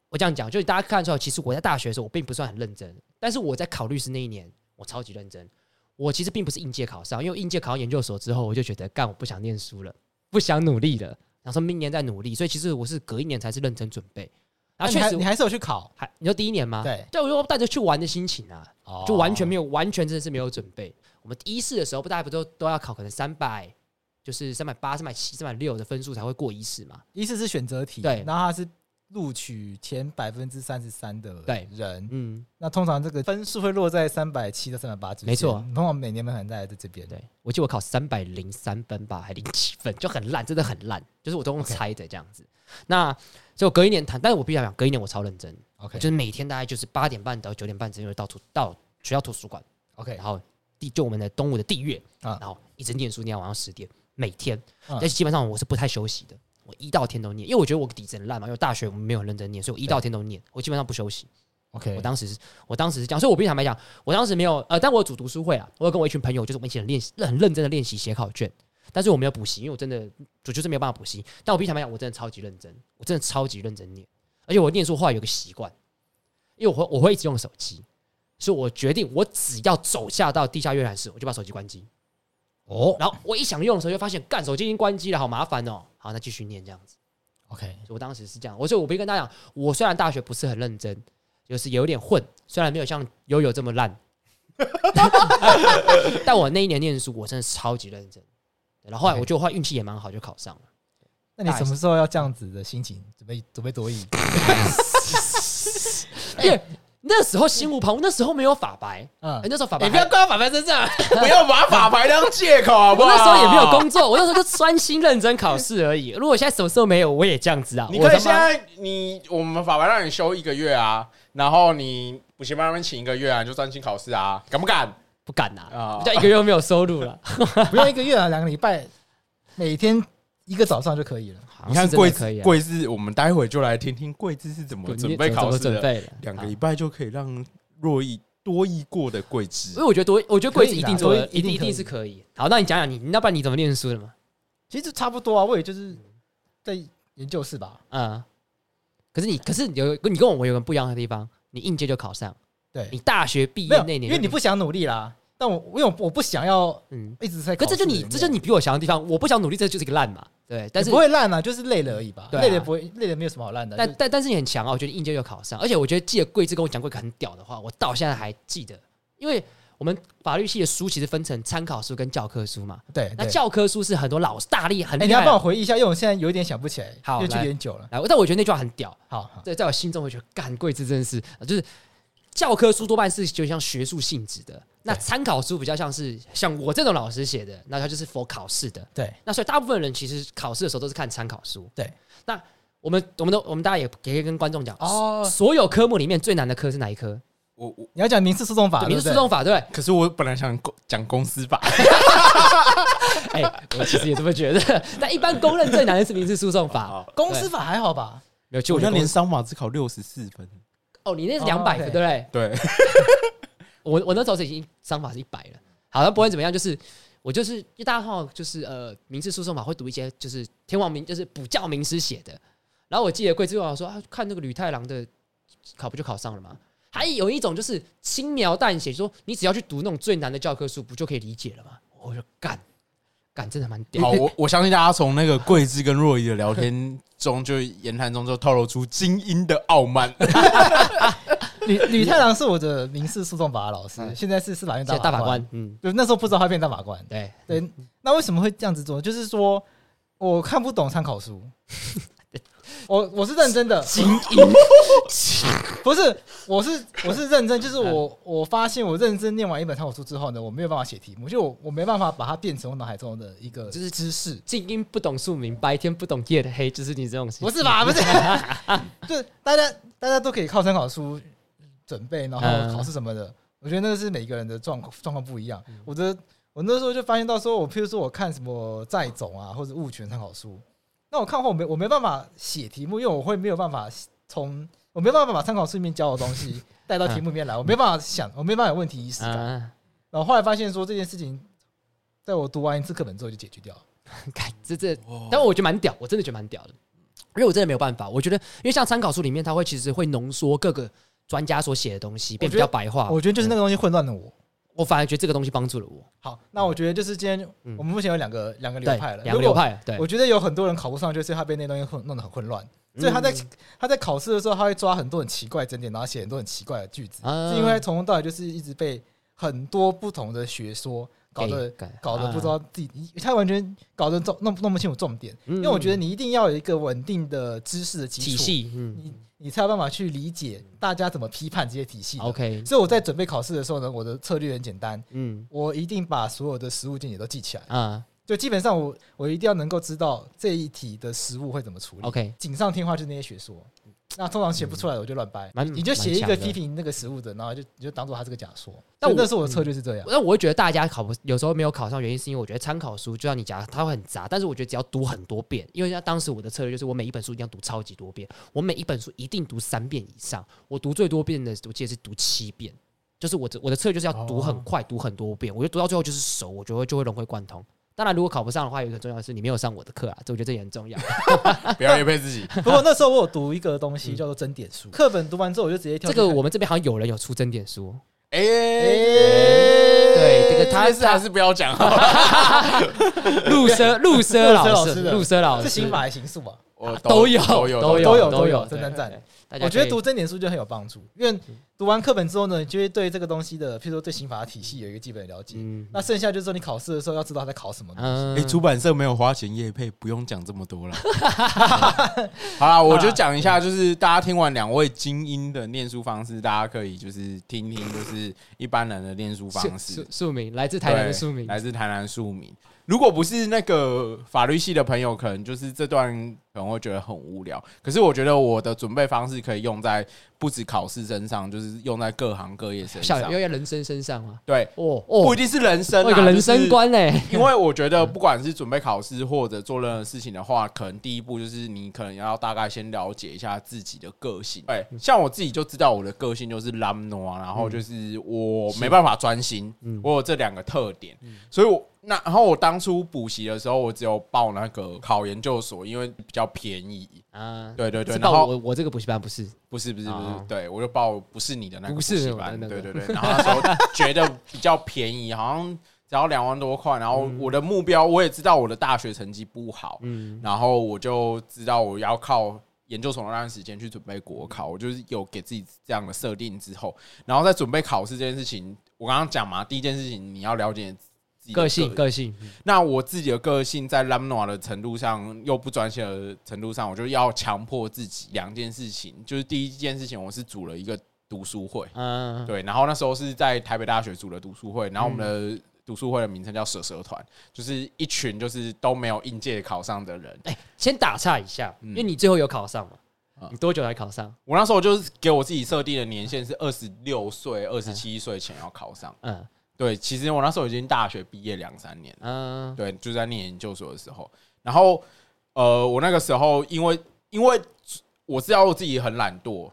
我这样讲，就是大家看出来，其实我在大学的时候我并不算很认真，但是我在考律师那一年，我超级认真。我其实并不是应届考上，因为应届考上研究所之后，我就觉得干我不想念书了。不想努力了，然后说明年再努力，所以其实我是隔一年才是认真准备。然后确实，
你还是有去考，
还你说第一年吗？
对，
对，我就带着去玩的心情啊，就完全没有，完全真的是没有准备。我们一试的时候，不大家不都都要考，可能三百，就是三百八、三百七、三百六的分数才会过一试嘛？
一试是选择题，
对，
然后它是。录取前百分之三十三的人，
嗯，
那通常这个分数会落在三百七到三百八之间，
没错。
通常每年门槛在这边。
对，我记得我考三百零三分吧，还零七分，就很烂，真的很烂，就是我都用猜的这样子。那就隔一年谈，但是我必须要讲，隔一年我超认真，OK，就是每天大概就是八点半到九点半之间会到图到学校图书馆
，OK，
然后地就我们的东吴的地月。啊，然后一直念书念到晚上十点，每天，但是基本上我是不太休息的。我一到天都念，因为我觉得我底子很烂嘛。因为大学我们没有认真念，所以我一到天都念。我基本上不休息。
OK，
我当时是，我当时是这样，所以我必须坦白讲，我当时没有呃，但我有组读书会啊，我有跟我一群朋友，就是我们一起练习，很认真的练习写考卷。但是我没有补习，因为我真的我就是没有办法补习。但我必须坦白讲，我真的超级认真，我真的超级认真念。而且我念书后来有个习惯，因为我会我会一直用手机，所以我决定我只要走下到地下阅览室，我就把手机关机。
哦
然后我一想用的时候，就发现干手机已经关机了，好麻烦哦。好，那继续念这样子。
，OK，
我当时是这样，我说我必须跟大家讲，我虽然大学不是很认真，就是有点混，虽然没有像悠悠这么烂，但我那一年念书，我真的是超级认真。然后后来我觉得我后来运气也蛮好，就考上了。
那你什么时候要这样子的心情准备准备多益？
因为那时候心无旁骛，那时候没有法白，
嗯
哎，那时候法白
你，不要挂法白身上。
不要把法白当借口，好不好？
我那时候也没有工作，我那时候就专心认真考试而已。如果现在什么事都没有，我也这样子啊。
你可以现在你我们法白让你休一个月啊，然后你补习班那边请一个月啊，你就专心考试啊，敢不敢？
不敢呐，
啊
一个月都没有收入了。
不用一个月啊，两个礼拜，每天一个早上就可以了。
你看贵
的可以啊，
贵志，我们待会就来听听桂枝是怎
么
准备考试的。两个礼拜就可以让若意多益过的贵
因
志
为。我觉得多，我觉得桂枝一定
多一定
一定一定是可以。好，那你讲讲你，你要不然你怎么念书的嘛？
其实差不多啊，我也就是在研究室吧。
嗯，可是你，可是有你跟我我有个不一样的地方，你应届就考上，
对
你，大
学毕，
业那年，
因为你不想努力啦。但我因为我我不想要
嗯，
一直在
可这就你这就你比我强的地方，我不想努力，这就是一个烂嘛，对。但
但
是
是不会烂啊，就是累了而已吧。
对啊
累了不会，累了没有什么好烂的。就
但但但是你很强啊，我觉得应届就考上，而且我觉得记得贵志跟我讲过一个很屌的话，我到现在还记得，因为我们法律系的书其实分成参考书跟教科书嘛，
对，对
那教科书是很多老师大力很
哎，你要帮我回忆一下，因为我现在有一点想不起来，
好
因为距离
来
有点久了。
来，但我觉得那句话很屌，
好，好
在在我心中，我觉得干贵志真的是，就是教科书多半是就像学术性质的，那参考书比较像是像我这种老师写的，那它就是 for 考试的。
对
那所以大部分人其实考试的时候都是看参考书。
对，
那我们我们都我们大家也也可以跟观众讲，
哦，
所有科目里面最难的科是哪一科？
我我
你要讲民事诉讼法，
民事
诉
讼法，对不
可是我本来想公讲公司法，
对？哎，我其实也这么觉得，但一般公认最难的是民事诉讼法。
公司法还好吧？
没有，就
我那年商法只考六十四分。
哦，你那是
哦
两百分对不对？
对，
我我那时候是已经商法是一百了。好，那不管怎么样，就是我就是一大家好就是呃民事诉讼法会读一些就是天王名就是补教名师写的，然后我记得贵志跟我说啊，看那个吕太郎的考不就考上了吗？还有一种就是轻描淡写，说你只要去读那种最难的教科书，不就可以理解了吗？我就干干，真的蛮屌
好，。我我相信大家从那个桂枝跟若仪的聊天中，就言谈中就透露出精英的傲慢。
吕吕太郎是我的民事诉讼法的老师，
嗯
现在是司法院大法官
大法官。，嗯，
就那时候不知道他变大法官。
对，
对，那为什么会这样子做？就是说我看不懂参考书，我我是认真的，
精英，
不是，我是我是认真，就是我我发现我认真念完一本参考书之后呢，我没有办法写题目，就我我没办法把它变成我脑海中的一个
就是
知识，
精英不懂宿命，白天不懂夜的黑，就是你这种。
不是吧？不是，就是大家大家都可以靠参考书准备，然后考试什么的。我觉得那个是每个人的状况状况不一样。我的我那时候就发现到说，我譬如说我看什么债总啊或者物权参考书，那我看后我没我没办法写题目，因为我会没有办法从我没办法把参考书里面教的东西 带到题目里面来，我没办法想，我没办法有问题意识感。
啊，
然后后来发现说这件事情，在我读完一次课本之后就解决掉了。
看这这，但我觉得蛮屌，我真的觉得蛮屌的，因为我真的没有办法。我觉得，因为像参考书里面，它会其实会浓缩各个专家所写的东西，变比较白话。
我觉得就是那个东西混乱了我。
我反而觉得这个东西帮助了我。
好，那我觉得就是今天
嗯。
我们目前有两个两个流派了，，
两个流派，对。
我，觉得有很多人考不上，就是他被那东西混弄得很混乱，所以他在
嗯
他在考试的时候，他会抓很多很奇怪的整点，然后写很多很奇怪的句子，
啊。
是因为从头到尾就是一直被很多不同的学说搞得搞得不知
啊
道自己，他完全搞得重弄弄不清楚重点。
因
因为我觉得你一定要有一个稳定的知识的基础，
体系，嗯
你你才有办法去理解大家怎么批判这些体系。
，OK，
所以我在准备考试的时候呢，我的策略很简单，
嗯
我一定把所有的实物见解都记起来。
啊
就基本上我我一定要能够知道这一题的实物会怎么处理。
，OK，
锦上添花就是那些学说，那通常写不出来的我就乱掰
蛮，
你就写一
个
批评那个食物的，然后就你就当做他是个假说。
但我
那时候我的策略是这样，
那我会觉得大家考不有时候没有考上，原因是因为我觉得参考书就像你讲，它会很杂，但是我觉得只要读很多遍，因为像当时我的策略就是我每一本书一定要读超级多遍，我每一本书一定读三遍以上，我读最多遍的我记得是读七遍，就是我的我的策略就是要读很快，读很多遍，我觉得读到最后就是熟，我觉得就会融会贯通。当然，如果考不上的话，有一个重要的是你没有上我的课啊，这我觉得这也很重要。
不要也配自己。
不过那时候我有读一个东西叫做真点书，课本读完之后我就直接跳。
这个我们这边好像有人有出真点书。
哎，
对，这个他
是还是不要讲哈。
陆奢陆奢老师，陆奢老师
是刑法还是刑诉啊？
我
都有
都有
都有都有，真赞赞。
我
觉得读真点书就很有帮助，因为读完课本之后呢，你就会对这个东西的，譬如说对刑法的体系有一个基本的了解。那剩下就是说你考试的时候要知道他在考什么东西。
哎，出版社没有花钱业配，不用讲这么多了。好啦，我就讲一下，就是大家听完两位精英的念书方式，大家可以就是听听，就是一般人的念书方式。
庶民来自台南的庶民，
来自台南庶民。如果不是那个法律系的朋友，可能就是这段可能会觉得很无聊。可是我觉得我的准备方式可以用在不止考试身上，就是用在各行各业身上，
用在人生身上吗？
对，哦哦，不一定是人生，
一个人生观呢。
因为我觉得不管是准备考试或者做任何事情的话，可能第一步就是你可能要大概先了解一下自己的个性。对，像我自己就知道我的个性就是懒惰，然后就是我没办法专心，我有这两个特点，所以我。那然后我当初补习的时候，我只有报那个考研究所，因为比较便宜啊。对对对，然后
我我这个补习班不是
不是不是不是，对我就报不是你的那个补习班，对对对。然后那时候觉得比较便宜，好像只要两万多块。然后我的目标，我也知道我的大学成绩不好，嗯，然后我就知道我要靠研究所那段时间去准备国考，我就是有给自己这样的设定之后，然后在准备考试这件事情，我刚刚讲嘛，第一件事情你要了解。
个性，个性。
那我自己的个性在懒惰的程度上，又不专心的程度上，我就要强迫自己两件事情。就是第一件事情，我是组了一个读书会，嗯，对。然后那时候是在台北大学组了读书会，然后我们的读书会的名称叫“蛇蛇团”，就是一群就是都没有应届考上的人。
哎，先打岔一下，因为你最后有考上嘛？你多久才考上？
我那时候就是给我自己设定的年限是二十六岁、二十七岁前要考上。嗯。对，其实我那时候已经大学毕业两三年，嗯，对，就在念研究所的时候，然后，呃，我那个时候因为因为我知道我自己很懒惰，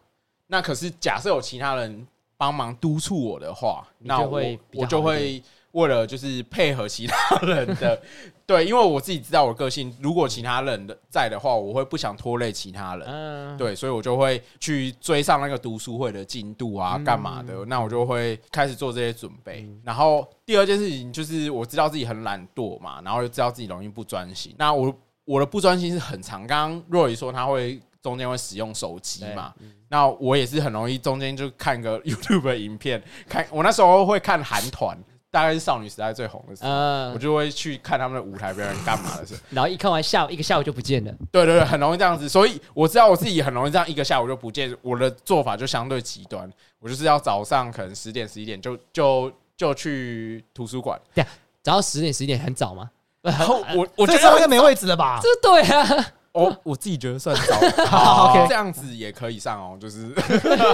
那可是假设有其他人帮忙督促我的话，那我我就会。为了就是配合其他人的，对，因为我自己知道我个性，如果其他人的在的话，我会不想拖累其他人，对，所以我就会去追上那个读书会的进度啊，干嘛的？那我就会开始做这些准备。然后第二件事情就是我知道自己很懒惰嘛，然后又知道自己容易不专心。那我我的不专心是很长，刚刚若雨说他会中间会使用手机嘛，那我也是很容易中间就看个 YouTube 的影片，看我那时候会看韩团。大概是少女时代最红的时候，我就会去看他们的舞台表演干嘛的时候，
然后一看完下午一个下午就不见了。
对对对，很容易这样子，所以我知道我自己很容易这样一个下午就不见。我的做法就相对极端，我就是要早上可能十点十一点就就就去图书馆。
对，早上十点十一点很早吗？
然 后我我觉
得应该没位置了吧？
这对啊。
哦，我自己觉得算早，好，OK，这样子也可以上哦。就是，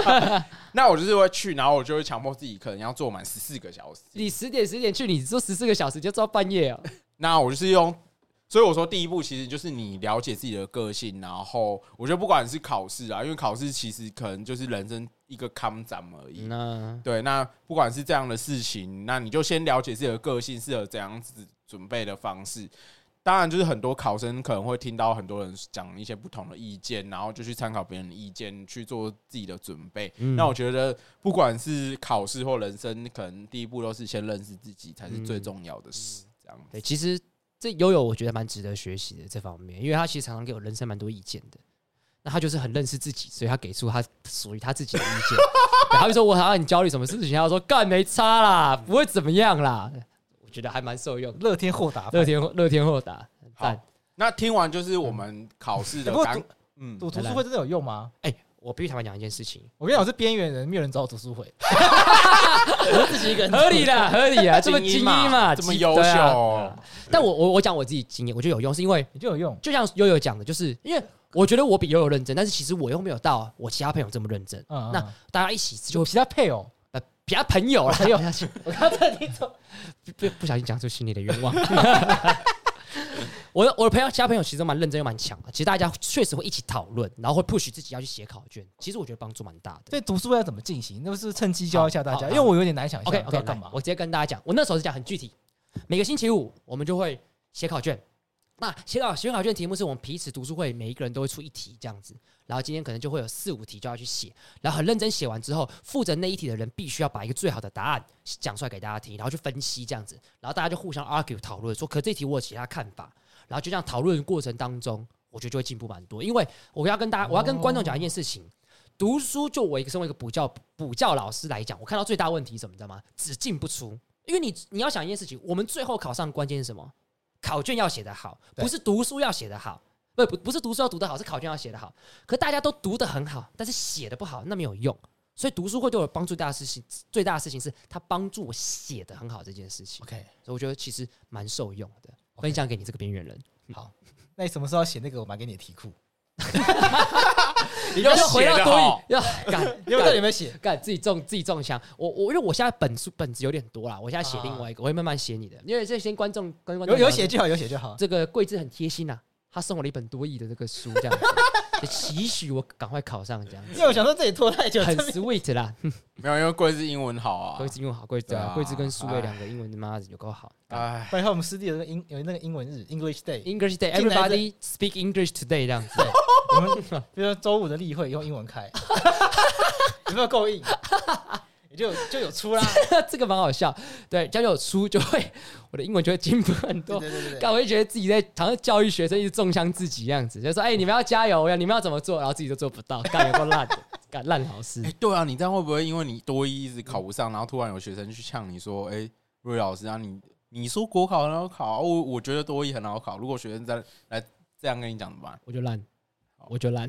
那我就是会去，然后我就会强迫自己，可能要做满十四个小时。
你十点十点去，你做十四个小时就做到半夜啊？
那我就是用，所以我说第一步其实就是你了解自己的个性，然后我觉得不管是考试啊，因为考试其实可能就是人生一个坎展而已。那对，那不管是这样的事情，那你就先了解自己的个性，适合怎样子准备的方式。当然，就是很多考生可能会听到很多人讲一些不同的意见，然后就去参考别人的意见去做自己的准备。嗯、那我觉得，不管是考试或人生，可能第一步都是先认识自己才是最重要的事。这样子，
对，其实这悠悠我觉得蛮值得学习的这方面，因为他其实常常给我人生蛮多意见的。那他就是很认识自己，所以他给出他属于他自己的意见。他就说：“我好像你焦虑什么事情？”他说：“干没差啦，不会怎么样啦。”觉得还蛮受用，
乐天豁达，
乐天乐天豁达。
好，那听完就是我们考试的刚，
嗯，读读书会真的有用吗？
哎，我必须坦白讲一件事情，
我跟你讲，我是边缘人，没有人找我读书会，
我自己一个人，合理的，合理啊，这么精英嘛，
这么优秀。
但我我我讲我自己经验，我觉得有用，是因为
你就有用，
就像悠悠讲的，就是因为我觉得我比悠悠认真，但是其实我又没有到我其他朋友这么认真。那大家一起就
其他配偶。
比较朋友了，
朋友，我刚才你说
不不小心讲出心里的愿望。我的我的朋友，其他朋友其实都蛮认真又蛮强的。其实大家确实会一起讨论，然后会 push 自己要去写考卷。其实我觉得帮助蛮大的。
这读书要怎么进行？那不是趁机教一下大家，因为我有点难想象。
OK OK，干嘛？我直接跟大家讲，我那时候是讲很具体。每个星期五我们就会写考卷。那写考写考卷题目是我们彼此读书会每一个人都会出一题这样子，然后今天可能就会有四五题就要去写，然后很认真写完之后，负责那一题的人必须要把一个最好的答案讲出来给大家听，然后去分析这样子，然后大家就互相 argue 讨论说，可这题我有其他看法，然后就这样讨论的过程当中，我觉得就会进步蛮多，因为我要跟大家，我要跟观众讲一件事情，读书就我一个身为一个补教补教老师来讲，我看到最大问题是什么，你知道吗？只进不出，因为你你要想一件事情，我们最后考上关键是什么？考卷要写得好，不是读书要写得好，不不不是读书要读得好，是考卷要写得好。可大家都读得很好，但是写得不好，那没有用。所以读书会对我帮助大的事情，最大的事情是它帮助我写得很好这件事情。OK，所以我觉得其实蛮受用的。Okay. 分享给你这个边缘人。
好，那你什么时候要写那个我买给你的题库？
你要回到多益，
要干，
你有没有写？
干自己中自己中枪。我我因为我现在本书本子有点多啦，我现在写另外一个，我会慢慢写你的。因为这些观众跟观众
有有写就好，有写就好。
这个桂枝很贴心呐，他送我了一本多益的这个书，这样子，期许我赶快考上这样子。
因为我想说这里拖太久，
很 sweet 啦。
没有，因为桂枝英文好啊，
桂枝英文好，桂枝啊，桂枝跟苏伟两个英文的妈子有够好。
哎，拜托我们师弟有那个英有那个英文日，English Day，English
Day，Everybody speak English today 这样子。
我们比如说周五的例会用英文开，有没有够硬？也就就有出啦。
这个蛮好笑。对，只要有出就会，我的英文就会进步很多。对对对，但我会觉得自己在好像教育学生，一直中枪自己这样子，就说：“哎，你们要加油呀！你们要怎么做？”然后自己都做不到，干有够烂的，干烂老师。
哎，对啊，你这样会不会因为你多一一直考不上，然后突然有学生去呛你说：“哎，瑞老师啊，你你说国考很好考，我我觉得多一很好考。如果学生在来这样跟你讲怎么办？”
我就烂。我就烂，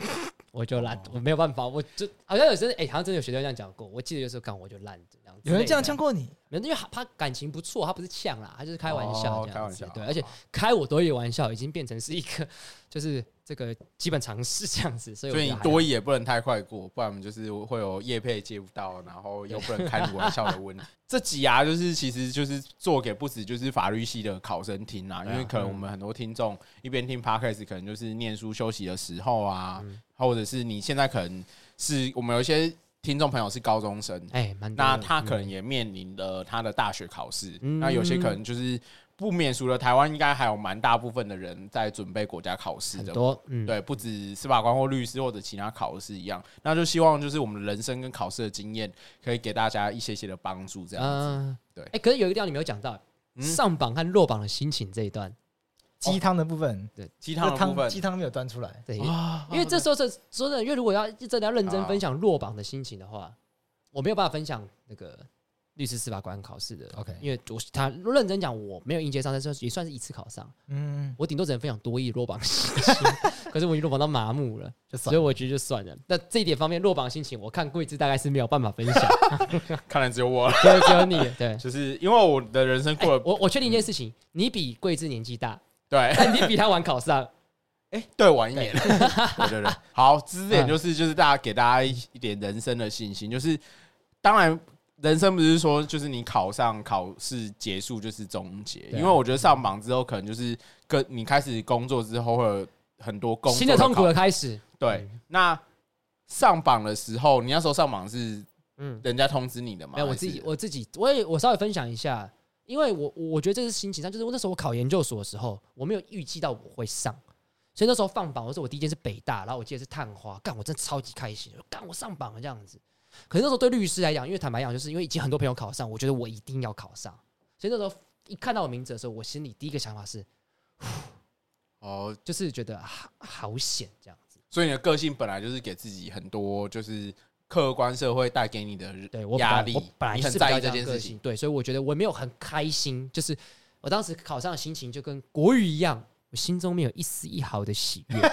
我就烂，我没有办法，我就好像有时候，哎，好像真的有学生这样讲过。我记得有时候干，我就烂这样子。
有人这样呛过你？
没有，因为他感情不错，他不是呛啦，他就是开玩笑这样子。对，而且开我多个玩笑，已经变成是一个就是这个基本常识这样子。所以，
所以你多益也不能太快过，不然我们就是会有业配接不到，然后又不能开你玩笑的问题。这集啊，就是其实就是做给不止就是法律系的考生听啊，因为可能我们很多听众一边听 Podcast，可能就是念书休息的时候啊，或者是你现在可能是我们有一些听众朋友是高中生，哎，那他可能也面临了他的大学考试，那有些可能就是。不免俗了，台湾应该还有蛮大部分的人在准备国家考试的，很多，嗯，对，不止司法官或律师或者其他考试一样，那就希望就是我们的人生跟考试的经验，可以给大家一些些的帮助，这样子，呃、对。哎、
欸，可是有一个地方你没有讲到，嗯、上榜和落榜的心情这一段，
鸡汤的部分，
对，
鸡汤的部分，
鸡汤没有端出来，
对，因为这时候是说真的，因为如果要真的要认真分享落榜的心情的话，我没有办法分享那个。律师司法官考试的，OK，因为我他认真讲，我没有应届上，但是也算是一次考上。嗯，我顶多只能分享多益落榜心情，可是我已经落榜到麻木了，所以我觉得就算了。那这一点方面落榜心情，我看桂枝大概是没有办法分享，
看来只有我了，
只有你。对，
就是因为我的人生过了，
我我确定一件事情，你比桂枝年纪大，
对，
但你比他晚考上，
哎，对，晚一年。对对对，好，这点就是就是大家给大家一一点人生的信心，就是当然。人生不是说就是你考上考试结束就是终结，因为我觉得上榜之后可能就是跟你开始工作之后会有很多工作
新的痛苦的开始。
对，那上榜的时候，你那时候上榜是嗯，人家通知你的吗？
没有，我自己我自己我也我稍微分享一下，因为我我觉得这是心情上，就是我那时候我考研究所的时候，我没有预计到我会上，所以那时候放榜，我说我第一间是北大，然后我记得是探花，干我真的超级开心，干我上榜了这样子。可是那时候对律师来讲，因为坦白讲，就是因为已经很多朋友考上，我觉得我一定要考上。所以那时候一看到我名字的时候，我心里第一个想法是，哦，就是觉得好好险这样子。
所以你的个性本来就是给自己很多，就是客观社会带给你的对压力。
我本来很在意这件事情，对，所以我觉得我没有很开心。就是我当时考上的心情就跟国语一样，我心中没有一丝一毫的喜悦，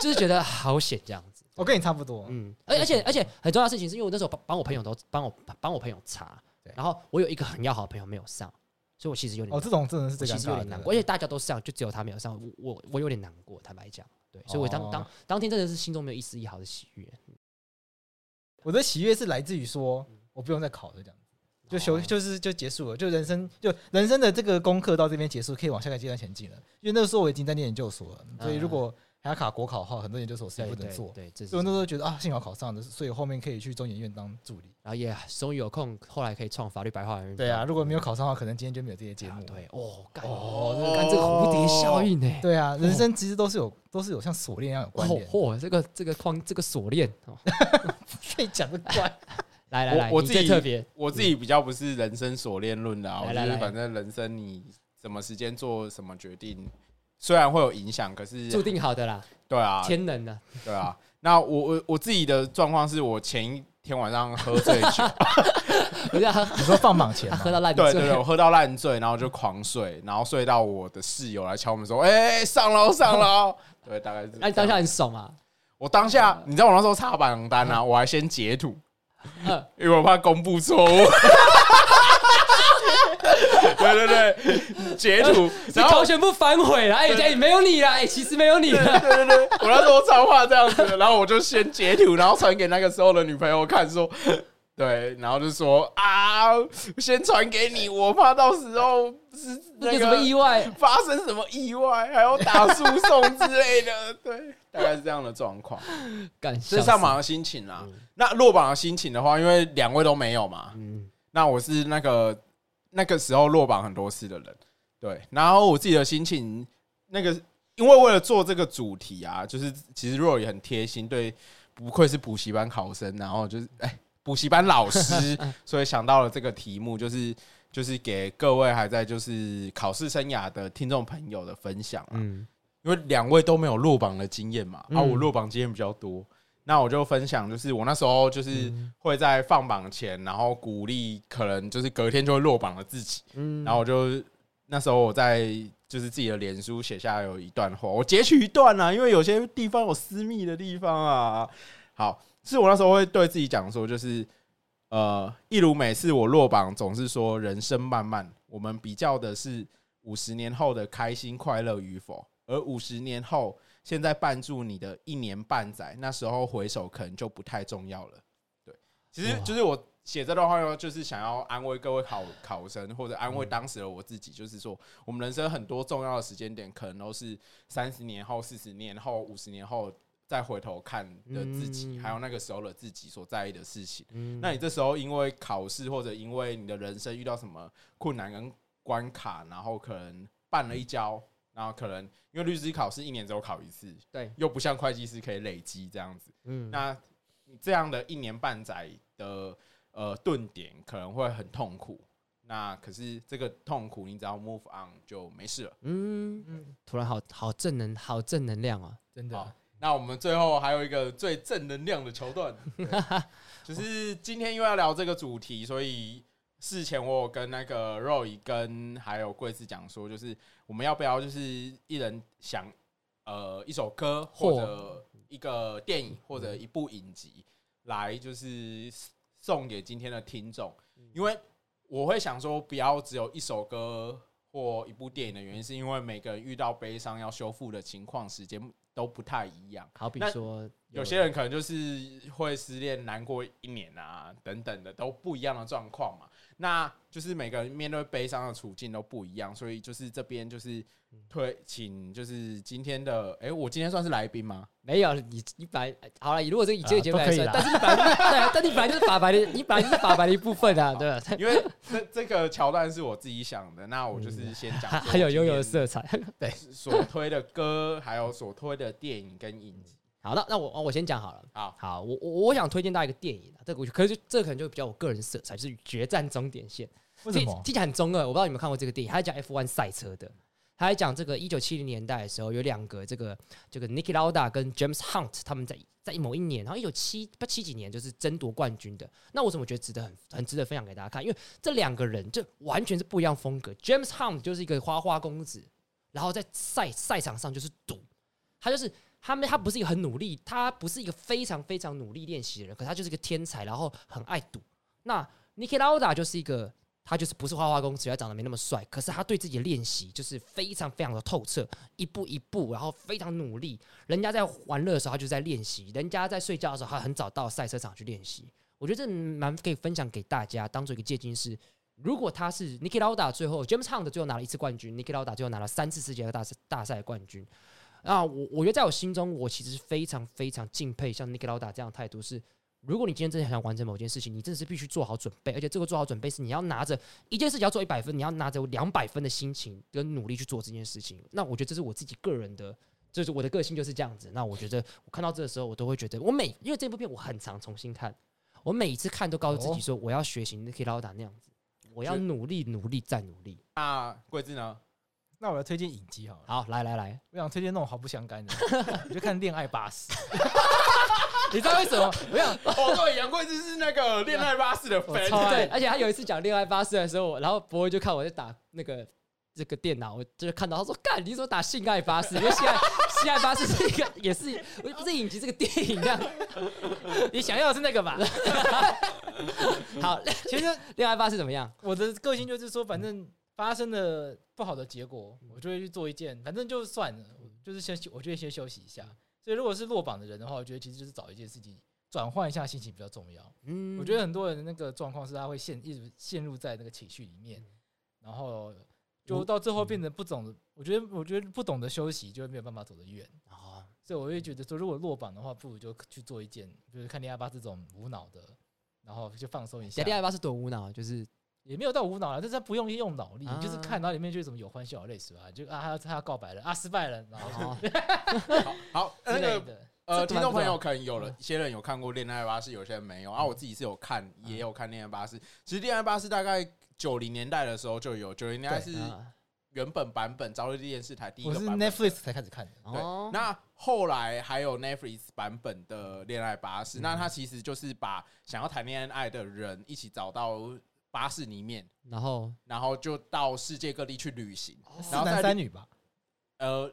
就是觉得好险这样。
我跟你差不多，
嗯，而而且而且很重要的事情是因为我那时候帮帮我朋友都帮我帮我朋友查，然后我有一个很要好的朋友没有上，所以我其实有点
哦，这种真的是
其实有点难过，而且大家都上，就只有他没有上，我我我有点难过，坦白讲，对，所以我当当当天真的是心中没有一丝一毫的喜悦。
我的喜悦是来自于说我不用再考了，这样子就休就是就结束了，就人生就人生的这个功课到这边结束，可以往下个阶段前进了。因为那个时候我已经在念研究所了，所以如果还要卡国考的话，很多研究所是不能做。
对，对，
所以我那时候觉得啊，幸好考上了，所以后面可以去中研院当助理。
然后也终于有空，后来可以创法律白话文。
对啊，如果没有考上的话，可能今天就没有这些节目。
对，哦，干哦，干这个蝴蝶效应呢？
对啊，人生其实都是有，都是有像锁链一样有关联。
嚯，这个这个框，这个锁链，
可以讲的怪。
来来来，
我自己
特别，
我自己比较不是人生锁链论的啊，我觉得反正人生你什么时间做什么决定。虽然会有影响，可是
注定好的啦。
对啊，
天能的。
对啊，那我我我自己的状况是我前一天晚上喝醉酒，
你
说放榜前
喝到烂醉，
对对对，我喝到烂醉，然后就狂睡，然后睡到我的室友来敲门说：“哎，上楼上楼。”对，大概是。
那你当下很爽啊？
我当下，你知道我那时候查榜单啊，我还先截图，因为我怕公布错误。对对对，截图，
然后全部反悔了。哎哎，没有你了，哎，其实没有你了。
对对对，我那时候超话这样子，然后我就先截图，然后传给那个时候的女朋友看，说，对，然后就说啊，先传给你，我怕到时候是那个
什么意外，
发生什么意外，还要打诉讼之类的。对，大概是这样的状况。这是上榜的心情啊。那落榜的心情的话，因为两位都没有嘛，嗯，那我是那个。那个时候落榜很多次的人，对，然后我自己的心情，那个因为为了做这个主题啊，就是其实 Roy 也很贴心，对，不愧是补习班考生，然后就是哎，补习班老师，所以想到了这个题目，就是就是给各位还在就是考试生涯的听众朋友的分享啊，嗯，因为两位都没有落榜的经验嘛，啊，我落榜经验比较多。那我就分享，就是我那时候就是会在放榜前，然后鼓励可能就是隔天就会落榜的自己。嗯，然后我就那时候我在就是自己的脸书写下有一段话，我截取一段啊，因为有些地方有私密的地方啊。好，是我那时候会对自己讲说，就是呃，一如每次我落榜，总是说人生漫漫，我们比较的是五十年后的开心快乐与否，而五十年后。现在绊住你的一年半载，那时候回首可能就不太重要了。对，其实就是我写这段话，就是想要安慰各位考考生，或者安慰当时的我自己，就是说，我们人生很多重要的时间点，可能都是三十年后、四十年后、五十年后再回头看的自己，还有那个时候的自己所在意的事情。那你这时候因为考试，或者因为你的人生遇到什么困难跟关卡，然后可能绊了一跤。然后可能因为律师考试一年只有考一次，对，又不像会计师可以累积这样子，嗯，那这样的一年半载的呃顿点可能会很痛苦，那可是这个痛苦你只要 move on 就没事了，嗯。
嗯，突然好好正能好正能量啊，
真的。
好，那我们最后还有一个最正能量的桥段，就是今天因为要聊这个主题，所以。事前我有跟那个 Roy 跟还有贵司讲说，就是我们要不要就是一人想呃一首歌或者一个电影或者一部影集来就是送给今天的听众，因为我会想说不要只有一首歌或一部电影的原因，是因为每个人遇到悲伤要修复的情况时间都不太一样。
好比说，
有些人可能就是会失恋难过一年啊等等的，都不一样的状况嘛。那就是每个人面对悲伤的处境都不一样，所以就是这边就是推请就是今天的哎、欸，我今天算是来宾吗？
没有，你你本来好了，你如果这个以这个节目来说，但是你本来对，但你本来就是法白的，你本来就是法白的一部分啊，对吧？
因为这这个桥段是我自己想的，那我就是先讲，
还有悠悠的色彩，
对，所推的歌，还有所推的电影跟影集。
好，那那我我先讲好了。
好，
好，我我我想推荐大家一个电影啊，这个可是这个可能就比较我个人色彩，就是《决战终点线》。
为什么？
听起来很中二，我不知道你们看过这个电影，他在讲 F1 赛车的，他在讲这个一九七零年代的时候，有两个这个这个 Niki Lauda 跟 James Hunt 他们在在某一年，然后一九七不七几年就是争夺冠军的。那我怎么觉得值得很很值得分享给大家看？因为这两个人就完全是不一样风格。James Hunt 就是一个花花公子，然后在赛赛场上就是赌，他就是。他们他不是一个很努力，他不是一个非常非常努力练习的人，可他就是一个天才，然后很爱赌。那 Niki Lauda 就是一个，他就是不是花花公子，他长得没那么帅，可是他对自己的练习就是非常非常的透彻，一步一步，然后非常努力。人家在玩乐的时候，他就在练习；人家在睡觉的时候，他很早到赛车场去练习。我觉得这蛮可以分享给大家，当做一个借鉴是，如果他是 Niki Lauda 最后 James Hunt 最后拿了一次冠军，Niki Lauda 最后拿了三次世界大大赛冠军。啊，我我觉得在我心中，我其实非常非常敬佩像 Niki Lauda 这样的态度是。如果你今天真的想完成某件事情，你真的是必须做好准备，而且这个做好准备是你要拿着一件事情要做一百分，你要拿着两百分的心情跟努力去做这件事情。那我觉得这是我自己个人的，就是我的个性就是这样子。那我觉得我看到这个时候，我都会觉得我每因为这部片我很常重新看，我每一次看都告诉自己说我要学习 Niki Lauda 那样子，我要努力努力再努力。
那贵智呢？
那我要推荐影集好了。
好，来来来，
我想推荐那种毫不相干的，你就看《恋爱巴士》。你知道为什么？我想，
哦，对，杨贵智是那个《恋爱巴士》的粉，
对，而且他有一次讲《恋爱巴士》的时候，然后博威就看我在打那个这个电脑，我就是看到他说：“干，你怎么打性爱巴士？因为性爱性爱巴士是一个，也是不是影集，这个电影这样。你想要的是那个吧？好，其实《恋爱巴士》怎么样？
我的个性就是说，反正。发生了不好的结果，我就会去做一件，反正就算了，就是先，我就会先休息一下。所以，如果是落榜的人的话，我觉得其实就是找一件事情转换一下心情比较重要。嗯，我觉得很多人的那个状况是他会陷一直陷入在那个情绪里面，然后就到最后变成不懂。我觉得，我觉得不懂得休息，就会没有办法走得远啊。所以，我会觉得说，如果落榜的话，不如就去做一件，就是看恋爱吧这种无脑的，然后就放松一下。
恋爱吧是多无脑，就是。
也没有到无脑了，但是他不用用脑力，啊、就是看到里面就是什么有欢笑有泪水啊，就啊他要他要告白了啊失败了，然后 好
好那个呃听众朋友可能有了一些人有看过《恋爱巴士》，有些人没有啊，我自己是有看，也有看《恋爱巴士》。其实《恋爱巴士》大概九零年代的时候就有，九零年代是原本版本，朝日电视台第一个版本，
我是 Netflix 才开始看的。
对，那后来还有 Netflix 版本的《恋爱巴士》，那他其实就是把想要谈恋爱的人一起找到。巴士里面，
然后，
然后就到世界各地去旅行，
然后三男三女吧，
呃，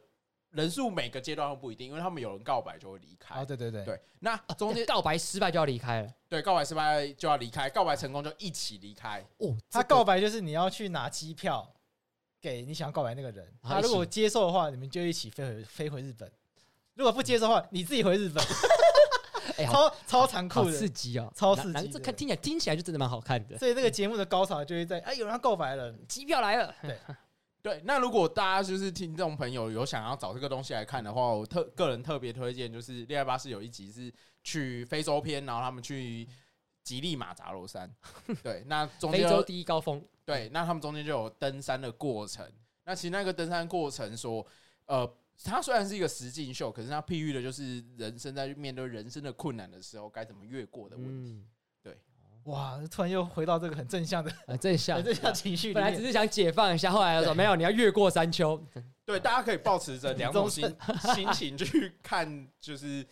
人数每个阶段都不一定，因为他们有人告白就会离开。
哦，对对对。
对，那中间
告白失败就要离开了，
对，告白失败就要离开，告白成功就一起离开。
哦，他告白就是你要去拿机票给你想要告白那个人，他如果接受的话，你们就一起飞回飞回日本；如果不接受的话，你自己回日本。
欸、
超超残酷的，
刺激哦，
超刺激！
这看听起来听起来就真的蛮好看的。
所以这个节目的高潮就会在哎，有人要告白了，
机票来了。
对
对，那如果大家就是听众朋友有想要找这个东西来看的话，我特个人特别推荐就是《恋爱巴士》有一集是去非洲篇，然后他们去吉利马扎罗山。对，那中
非洲第一高峰。
对，那他们中间就有登山的过程。那其实那个登山过程说，呃。它虽然是一个实境秀，可是它譬喻的就是人生在面对人生的困难的时候该怎么越过的问题。嗯、对，
哇，突然又回到这个很正向的、
很正向、
很正向情绪。
本来只是想解放一下，后来又说没有，你要越过山丘。
对，大家可以抱持着两种心 心情去看，就是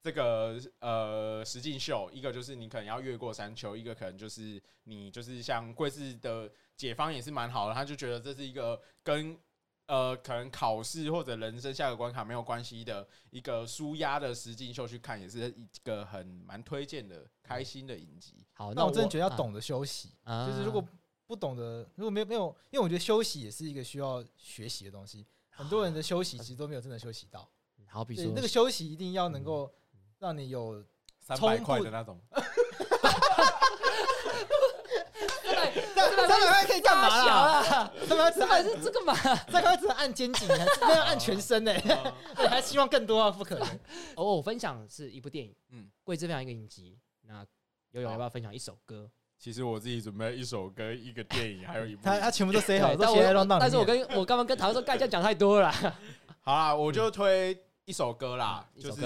这个呃实境秀。一个就是你可能要越过山丘，一个可能就是你就是像贵智的解方也是蛮好的，他就觉得这是一个跟。呃，可能考试或者人生下个关卡没有关系的一个舒压的实境秀去看，也是一个很蛮推荐的开心的影集。
好，
那我真的觉得要懂得休息，啊、就是如果不懂得，如果没有没有，因为我觉得休息也是一个需要学习的东西。很多人的休息其实都没有真的休息到。
好，比如说
那个休息一定要能够让你有
三百块的那种。
三百块可以干嘛啦？三百块只
是这个嘛？
三百块只能按肩颈，没有按全身呢。还希望更多啊？不可能。
哦，我分享是一部电影，嗯，桂枝分享一个影集。那有有要不要分享一首歌？
其实我自己准备一首歌、一个电影，还有一部。
他他全部都塞好，都写在乱
但是我跟我刚刚跟唐说，盖这样讲太多了。
好啦，我就推一首歌啦，就是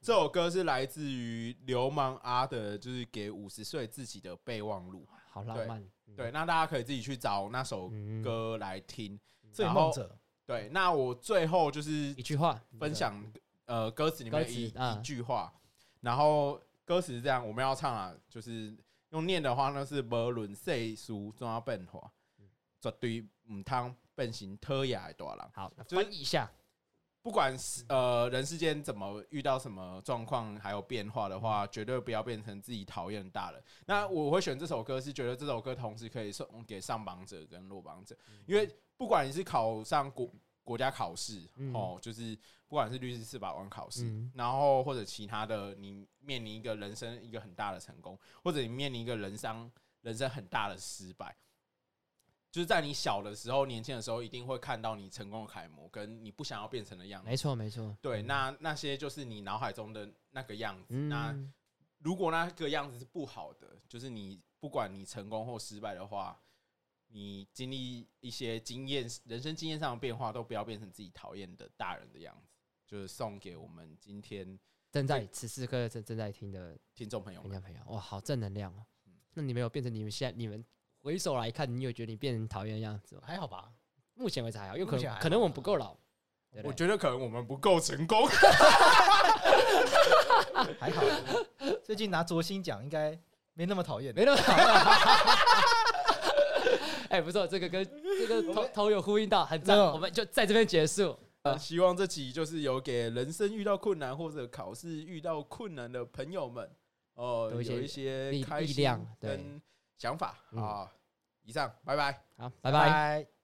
这首歌是来自于流氓阿的，就是给五十岁自己的备忘录。
好浪漫。
对，那大家可以自己去找那首歌来听。
醉梦者，
对，那我最后就是
一句话
分享，呃，歌词里面一一句话，然后歌词是这样，我们要唱啊，就是用念的话呢是“无论世俗怎样变化，绝对唔通变成讨厌的大人”。
好，翻译一下。
不管是呃人世间怎么遇到什么状况还有变化的话，绝对不要变成自己讨厌的大人。那我会选这首歌，是觉得这首歌同时可以送给上榜者跟落榜者，因为不管你是考上国国家考试哦，就是不管是律师四百万考试，然后或者其他的，你面临一个人生一个很大的成功，或者你面临一个人生人生很大的失败，就是在你小的时候、年轻的时候，一定会看到你成功的楷模，跟你不想要变成的样子。
没错，没错。
对，那那些就是你脑海中的那个样子。
嗯、
那如果那个样子是不好的，就是你不管你成功或失败的话，你经历一些经验、人生经验上的变化，都不要变成自己讨厌的大人的样子。就是送给我们今天
正在此时此刻正正在听的
听众朋友、听众
朋友，哇，好正能量哦！那你没有变成你们现在你们回首来看，你有觉得你变成讨厌的样子吗？
还好吧，
目前为止还好，因为可能
好
可能我们不够老。对对
我觉得可能我们不够成功，
还好。最近拿卓心奖应该没那么讨厌，
没那么讨厌。哎，不错，这个跟这个头头有呼应到，很赞。我们就在这边结束。
希望这集就是有给人生遇到困难或者考试遇到困难的朋友们，哦，有一些力量跟想法啊。以上，拜拜，
好，拜拜。